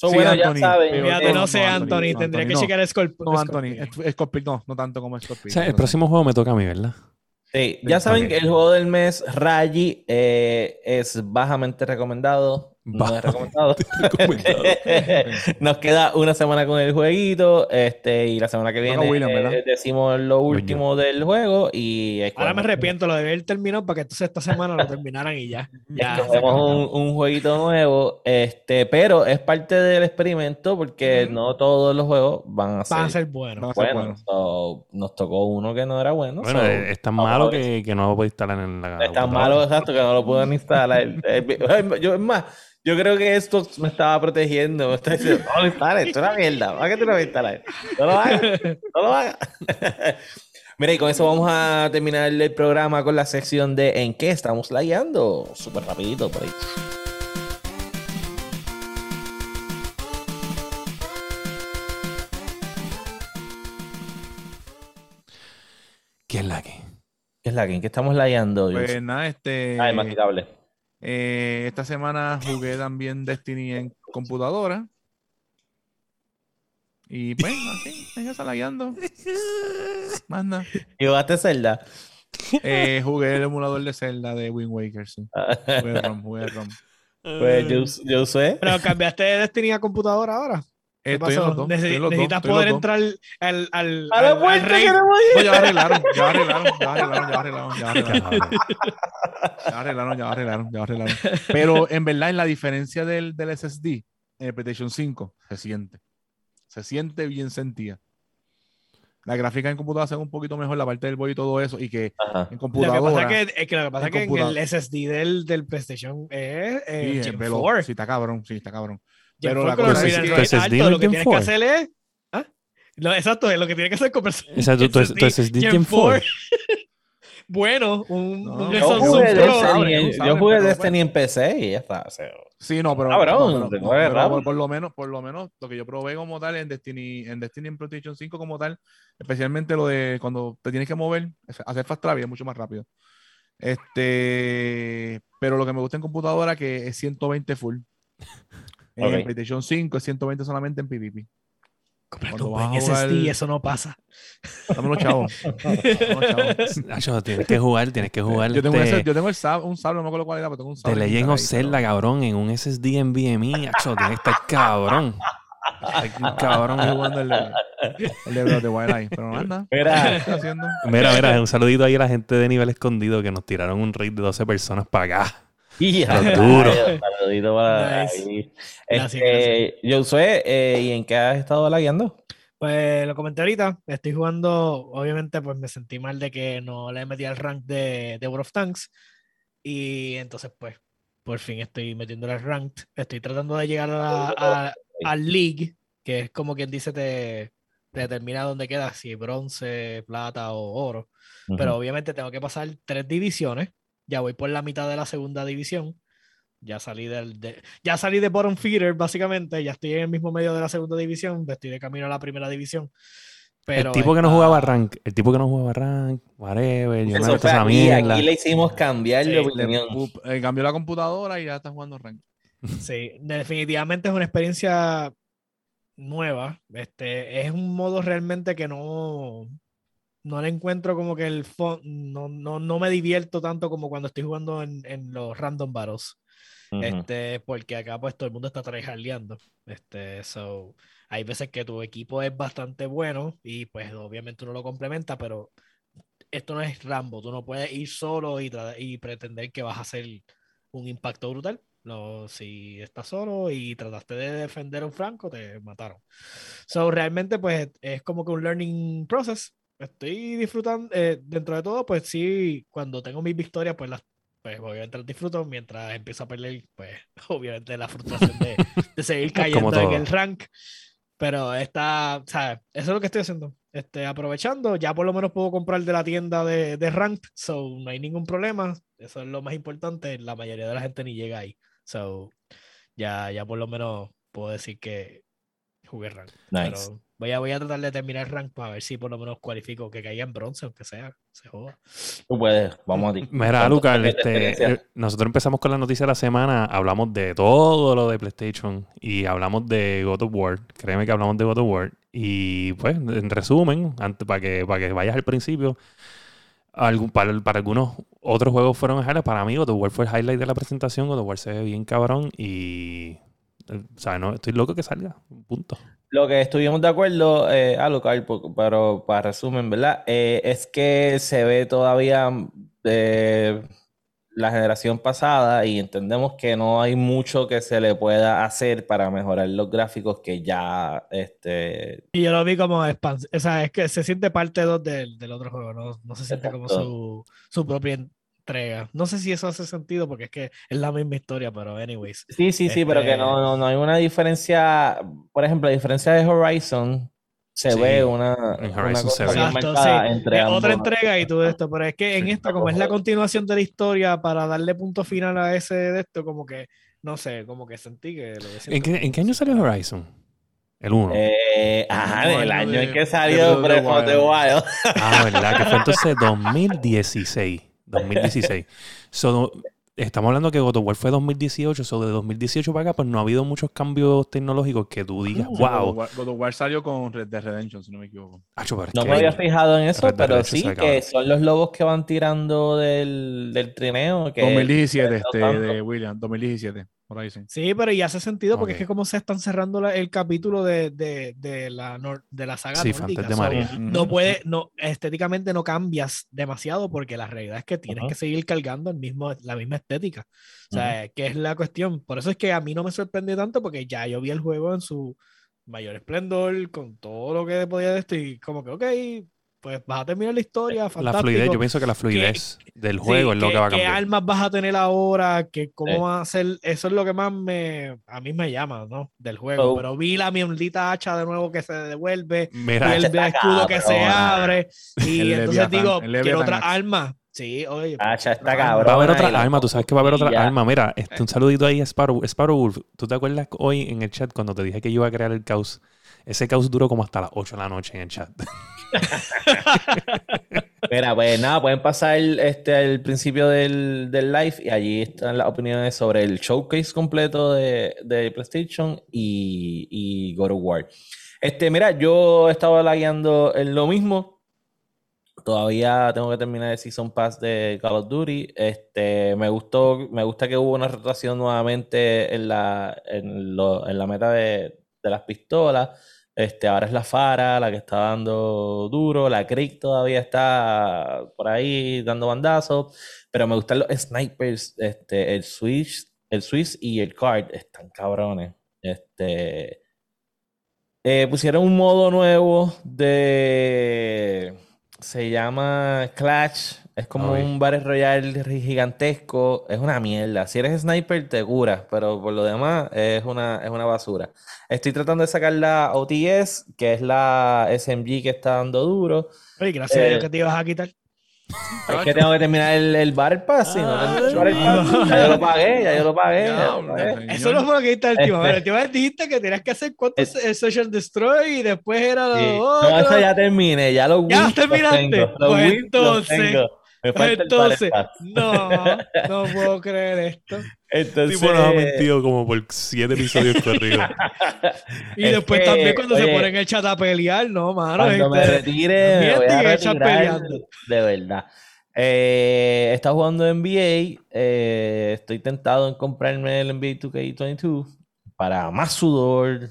So, sí, bueno, Anthony, ya saben. Fíjate, no sé, Anthony, tendría que checar Scorpion. No, Anthony, Scorpion, no, no tanto como Scorpion. O sea, el próximo juego me toca a mí, ¿verdad? Sí, ya saben que el juego del mes, Raji, eh, es bajamente recomendado. No es recomendado. Nos queda una semana con el jueguito. Este, y la semana que viene eh, decimos lo último del juego. Y Ahora me arrepiento, lo de haber terminado para que entonces esta semana lo terminaran y ya. ya un, un, jueguito nuevo. Este, pero es parte del experimento porque no todos los juegos van a ser, van a ser buenos. buenos. nos tocó uno que no era bueno. Bueno, es tan malo que, que, no lo puedo instalar en la. Es tan malo, exacto, que no lo pueden instalar. Yo, es más. Yo creo que esto me estaba protegiendo. Me está diciendo, no lo instales, esto es una mierda. ¿Para qué tú lo vas a instalar? No lo hagas. No lo hagas. Mira, y con eso vamos a terminar el programa con la sección de ¿En qué estamos lagueando? Súper rapidito por ahí. ¿Qué es la que? ¿Qué es la que? ¿En qué estamos lagueando? Pues nada, este... Ah, es eh, esta semana jugué también Destiny en computadora. Y pues, así, ella salagueando. Manda. ¿Y jugaste Zelda? Eh, jugué el emulador de Zelda de Wind Waker, sí. jugué ROM, jugué ROM. Pues yo, yo sé. Pero cambiaste de Destiny a computadora ahora. Estoy en los dos, necesitas poder entrar al, al, a la vuelta rey. No, ya arreglaron, ya arreglaron, ya arreglaron, ya arreglaron, ya arreglaron. Ya arreglaron, ya arreglaron, ya arreglaron. Pero en verdad, en la diferencia del, del SSD, en el PlayStation 5, se siente. Se siente bien sentida. La gráfica en computadora se ve un poquito mejor, la parte del boy y todo eso, y que en computadora... Lo que pasa es que, que, lo que, pasa es que en el SSD del, del PlayStation es eh, sí, Gen 4. Sí, está cabrón, sí, está cabrón. Pero la cosa es que, alto, lo que tienes que hacer es. ¿ah? Lo, exacto, lo que tiene que hacer con Exacto, tu SSD Gen 4. bueno, un, no, un yo, jugué Destiny, yo jugué Destiny en PC y ya está. O sea, sí, no, pero, no, pero, pero por, lo menos, por lo menos, lo que yo probé como tal en Destiny, en Destiny en PlayStation 5 como tal, especialmente lo de cuando te tienes que mover, hacer fast travel es mucho más rápido. Este, pero lo que me gusta en computadora que es 120 full. En PlayStation 5 es 120 solamente en PvP. Cuando vas en SSD, eso no pasa. Dámelo, chavos. Nacho, tienes que jugar, tienes que jugar. Yo tengo, ese, yo tengo el sab, un sable, no me acuerdo cuál era, pero tengo un sable. Te Legend of Zelda, cabrón, en un SSD en VMI. Nacho, tienes que estar cabrón. cabrón jugando el de, el de of Pero nada. Mira, mira, mira, un saludito ahí a la gente de nivel escondido que nos tiraron un raid de 12 personas para acá. Y duro. Saludito para ahí. Este, yo sé, eh, ¿y en qué has estado lagueando? Pues lo comenté ahorita, estoy jugando, obviamente pues me sentí mal de que no le metí al rank de, de World of Tanks. Y entonces pues por fin estoy metiendo el rank, estoy tratando de llegar a, al League, que es como quien dice te, determina dónde queda, si bronce, plata o oro, pero obviamente tengo que pasar tres divisiones ya voy por la mitad de la segunda división. Ya salí del, de, ya salí de bottom feeder, básicamente. Ya estoy en el mismo medio de la segunda división. Estoy de camino a la primera división. Pero el tipo que no jugaba rank, el tipo que no jugaba rank, whatever, yo Eso fue aquí, aquí le hicimos cambiar sí, opinión. Eh, cambió la computadora y ya está jugando rank. Sí, definitivamente es una experiencia nueva. Este, es un modo realmente que no, no le encuentro como que el no, no, no, me divierto tanto como cuando estoy jugando en, en los random battles. Este, porque acá pues todo el mundo está tryhardeando. Este, so, hay veces que tu equipo es bastante bueno y pues obviamente uno lo complementa, pero esto no es Rambo, tú no puedes ir solo y, y pretender que vas a hacer un impacto brutal. No, si estás solo y trataste de defender a un franco, te mataron. So, realmente, pues es como que un learning process estoy disfrutando, eh, dentro de todo, pues sí, cuando tengo mis victorias, pues las pues obviamente las disfruto, mientras empiezo a perder, pues obviamente la frustración de, de seguir cayendo en el rank. Pero está, ¿sabes? Eso es lo que estoy haciendo. Este, aprovechando, ya por lo menos puedo comprar de la tienda de, de Ranked, so no hay ningún problema. Eso es lo más importante. La mayoría de la gente ni llega ahí. So ya, ya por lo menos puedo decir que jugué Ranked. Nice. Voy a, voy a tratar de terminar el rank para ver si por lo menos cualifico que caiga en bronce, aunque sea. Se joda. Tú puedes, vamos a ti. Mira, Lucas, este, eh, nosotros empezamos con la noticia de la semana, hablamos de todo lo de PlayStation y hablamos de God of War. Créeme que hablamos de God of War. Y pues, en resumen, antes, para, que, para que vayas al principio, algún, para, para, algunos otros juegos fueron highlights. Para mí, God of War fue el highlight de la presentación. God of War se ve bien cabrón y. Eh, o sea, no, estoy loco que salga. Punto. Lo que estuvimos de acuerdo, eh, a lo pero para resumen, ¿verdad? Eh, es que se ve todavía de la generación pasada y entendemos que no hay mucho que se le pueda hacer para mejorar los gráficos que ya este y yo lo vi como expansión o sea es que se siente parte 2 del, del, otro juego no, no se siente como su, su propia no sé si eso hace sentido porque es que es la misma historia, pero anyways. Sí, sí, sí, pero que este no, no, hay una diferencia. Por ejemplo, la diferencia de Horizon se ve una, una cosa Exacto, sí. entre otra entrega y todo esto, pero es que en esta, como es la continuación de la historia, para darle punto final a ese de esto, como que, no sé, como que sentí que lo. ¿En, qué, ¿En qué año salió Horizon? El 1. Eh, ajá, el año en que salió Breath of the Wild. Ah, ¿verdad? Que fue entonces 2016. 2016. estamos hablando que God of War fue 2018, so de 2018 para acá, pues no ha habido muchos cambios tecnológicos que tú digas, wow. God of War, salió con Red Dead Redemption, si no me equivoco. no me había fijado en eso, pero sí, que son los lobos que van tirando del, del trineo. Que 2017, este, de William, 2017. Sí. pero ya hace sentido porque es que como se están cerrando el capítulo de, de, de, la, de la saga sí, de María. no puede, no, estéticamente no cambias demasiado porque la realidad es que tienes que seguir cargando el mismo, la misma estética. O sea, que es la cuestión. Por eso es que a mí no me sorprende tanto porque ya yo vi el juego en su mayor esplendor, con todo lo que podía de esto y como que, ok, pues vas a terminar la historia. Fantástico. La fluidez, yo pienso que la fluidez del juego es lo que, va a cambiar. ¿Qué armas vas a tener ahora? Que ¿Cómo va a ser? Eso es lo que más me, a mí me llama, ¿no? Del juego. Pero vi la maldita hacha de nuevo que se devuelve. Mira, y el escudo que se abre. Y entonces digo, quiero otra arma. Sí, oye. Hacha está cabrón. Va a haber otra arma, tú sabes que va a haber otra arma. Mira, este, un saludito ahí a Sparrow, Sparrow Wolf. ¿Tú te acuerdas hoy en el chat cuando te dije que yo iba a crear el caos? Ese caos duró como hasta las 8 de la noche en el chat. Mira, pues nada, pueden pasar este, al principio del, del, live y allí están las opiniones sobre el showcase completo de, de PlayStation y, y God of War. Este, mira, yo estaba lagueando en lo mismo. Todavía tengo que terminar el Season Pass de Call of Duty. Este, me gustó, me gusta que hubo una rotación nuevamente en la, en, lo, en la meta de, de las pistolas. Este, ahora es la Fara la que está dando duro. La Creek todavía está por ahí dando bandazos. Pero me gustan los snipers. Este, el el Swiss y el Card están cabrones. Este. Eh, pusieron un modo nuevo de. Se llama Clash. Es como un Battle Royale gigantesco. Es una mierda. Si eres sniper, te curas. Pero por lo demás, es una, es una basura. Estoy tratando de sacar la OTS, que es la SMG que está dando duro. Oye, gracias a Dios eh, que te ibas a quitar. Es que tengo que terminar el, el Battle Pass, no Ya yo lo pagué, ya yo lo pagué. Eso no fue lo que dijiste el último. El último dijiste que tenías que hacer cuántos el Social Destroy y después era lo No, eso ya terminé, ya lo Ya terminaste. Pues entonces. Entonces, no, no puedo creer esto. Entonces, tipo nos ha mentido como por siete episodios corridos. y después también cuando se ponen el chat a pelear, no, mano. Cuando me este, retire, me voy a retirar de verdad. Eh, está jugando NBA. Eh, estoy tentado en comprarme el NBA 2K22 para más sudor.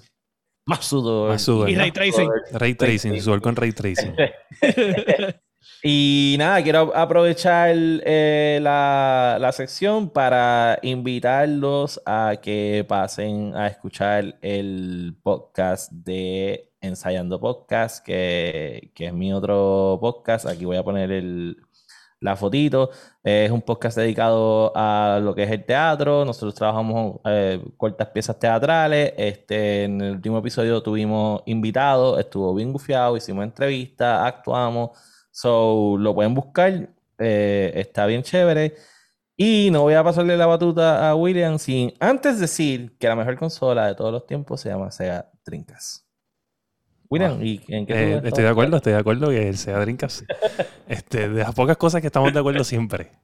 Más sudor. Más sudor. Y ray tracing. Ray tracing, sudor con ray tracing. Y nada, quiero aprovechar eh, la, sección para invitarlos a que pasen a escuchar el podcast de Ensayando Podcast, que, que es mi otro podcast. Aquí voy a poner el, la fotito. es un podcast dedicado a lo que es el teatro. Nosotros trabajamos eh, cortas piezas teatrales. Este, en el último episodio tuvimos invitados, estuvo bien gufiado, hicimos entrevistas, actuamos. So, lo pueden buscar. Eh, está bien chévere. Y no voy a pasarle la batuta a William sin antes decir que la mejor consola de todos los tiempos se llama Sega Dreamcast. William, ¿y en qué eh, Estoy de acuerdo, estoy de acuerdo que el Sega Dreamcast. este, de las pocas cosas que estamos de acuerdo siempre.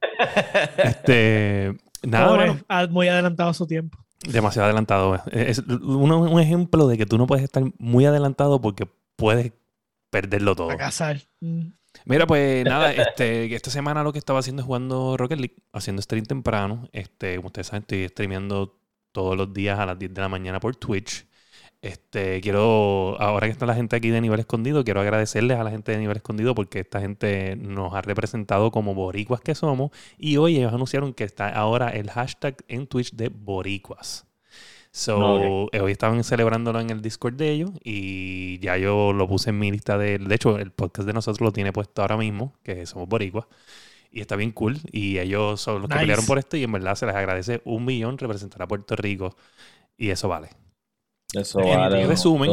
Este, nada, muy adelantado a su tiempo. Demasiado adelantado. Es un, un, ejemplo de que tú no puedes estar muy adelantado porque puedes perderlo todo. A casar. Mm. Mira, pues nada, este, esta semana lo que estaba haciendo es jugando Rocket League, haciendo stream temprano. Este, como ustedes saben, estoy streameando todos los días a las 10 de la mañana por Twitch. Este, quiero, ahora que está la gente aquí de nivel escondido, quiero agradecerles a la gente de nivel escondido porque esta gente nos ha representado como boricuas que somos. Y hoy ellos anunciaron que está ahora el hashtag en Twitch de boricuas. So, hoy estaban celebrándolo en el Discord de ellos y ya yo lo puse en mi lista de... De hecho, el podcast de nosotros lo tiene puesto ahora mismo, que somos boricuas. Y está bien cool. Y ellos son los que pelearon por esto y en verdad se les agradece un millón representar a Puerto Rico. Y eso vale. Eso vale. En resumen...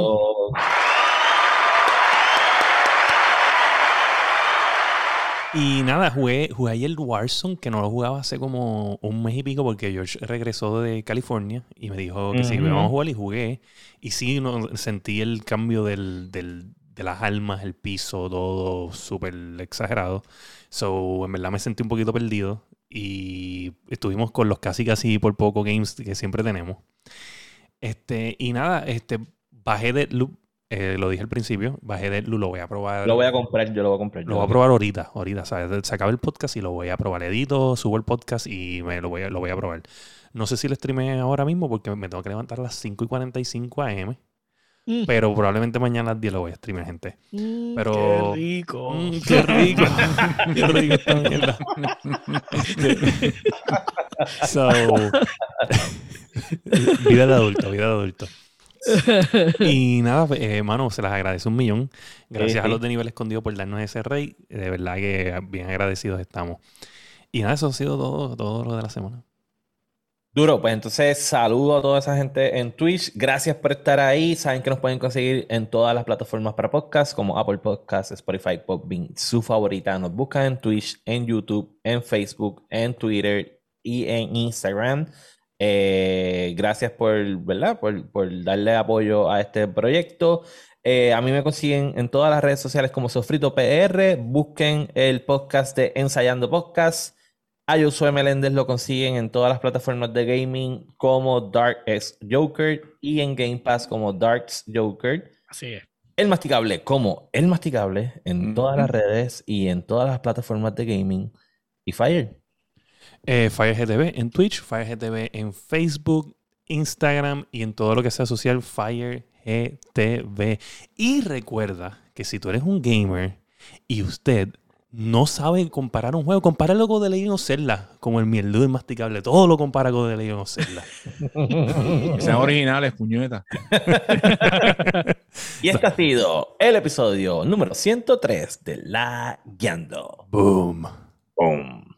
Y nada, jugué, jugué ayer Warzone, que no lo jugaba hace como un mes y pico porque George regresó de California y me dijo que sí, vamos a jugar y jugué. Y sí, no, sentí el cambio del, del, de las almas, el piso, todo súper exagerado. So, en verdad me sentí un poquito perdido y estuvimos con los casi casi por poco games que siempre tenemos. Este, y nada, este, bajé de loop eh, lo dije al principio, bajé de lo voy a probar. Lo voy a comprar, yo lo voy a comprar. Lo voy a probar ahorita, ahorita, ¿sabes? Se acaba el podcast y lo voy a probar. Edito, subo el podcast y me lo voy a, lo voy a probar. No sé si lo streamé ahora mismo porque me tengo que levantar a las 5 y 45 AM. Mm. Pero probablemente mañana a las 10 lo voy a streamer, gente. Mm, pero, qué rico. Mm, qué rico. qué rico esta mierda. So, vida de adulto, vida de adulto. Y nada, hermano, pues, eh, se las agradece un millón. Gracias a los de nivel escondido por darnos ese rey. De verdad que bien agradecidos estamos. Y nada, eso ha sido todo, todo lo de la semana. Duro, pues entonces saludo a toda esa gente en Twitch. Gracias por estar ahí. Saben que nos pueden conseguir en todas las plataformas para podcast, como Apple Podcasts, Spotify, Podbean, su favorita. Nos buscan en Twitch, en YouTube, en Facebook, en Twitter y en Instagram. Eh, gracias por, ¿verdad? Por, darle apoyo a este proyecto. Eh, a mí me consiguen en todas las redes sociales como Sofrito PR. Busquen el podcast de Ensayando Podcast. A Josué Meléndez lo consiguen en todas las plataformas de gaming como Dark X Joker y en Game Pass como Darks Joker. Así es. El Masticable como El Masticable en todas las redes y en todas las plataformas de gaming. Y Fire. Eh, FireGTV en Twitch, FireGTV en Facebook, Instagram y en todo lo que sea social, FireGTV. Y recuerda que si tú eres un gamer y usted no sabe comparar un juego, compáralo con The Legend of Zelda, como el mierdudo masticable. Todo lo compara con The Legend of Zelda. sean originales, puñetas. y este ha sido el episodio número 103 de La Guiando. Boom. Boom.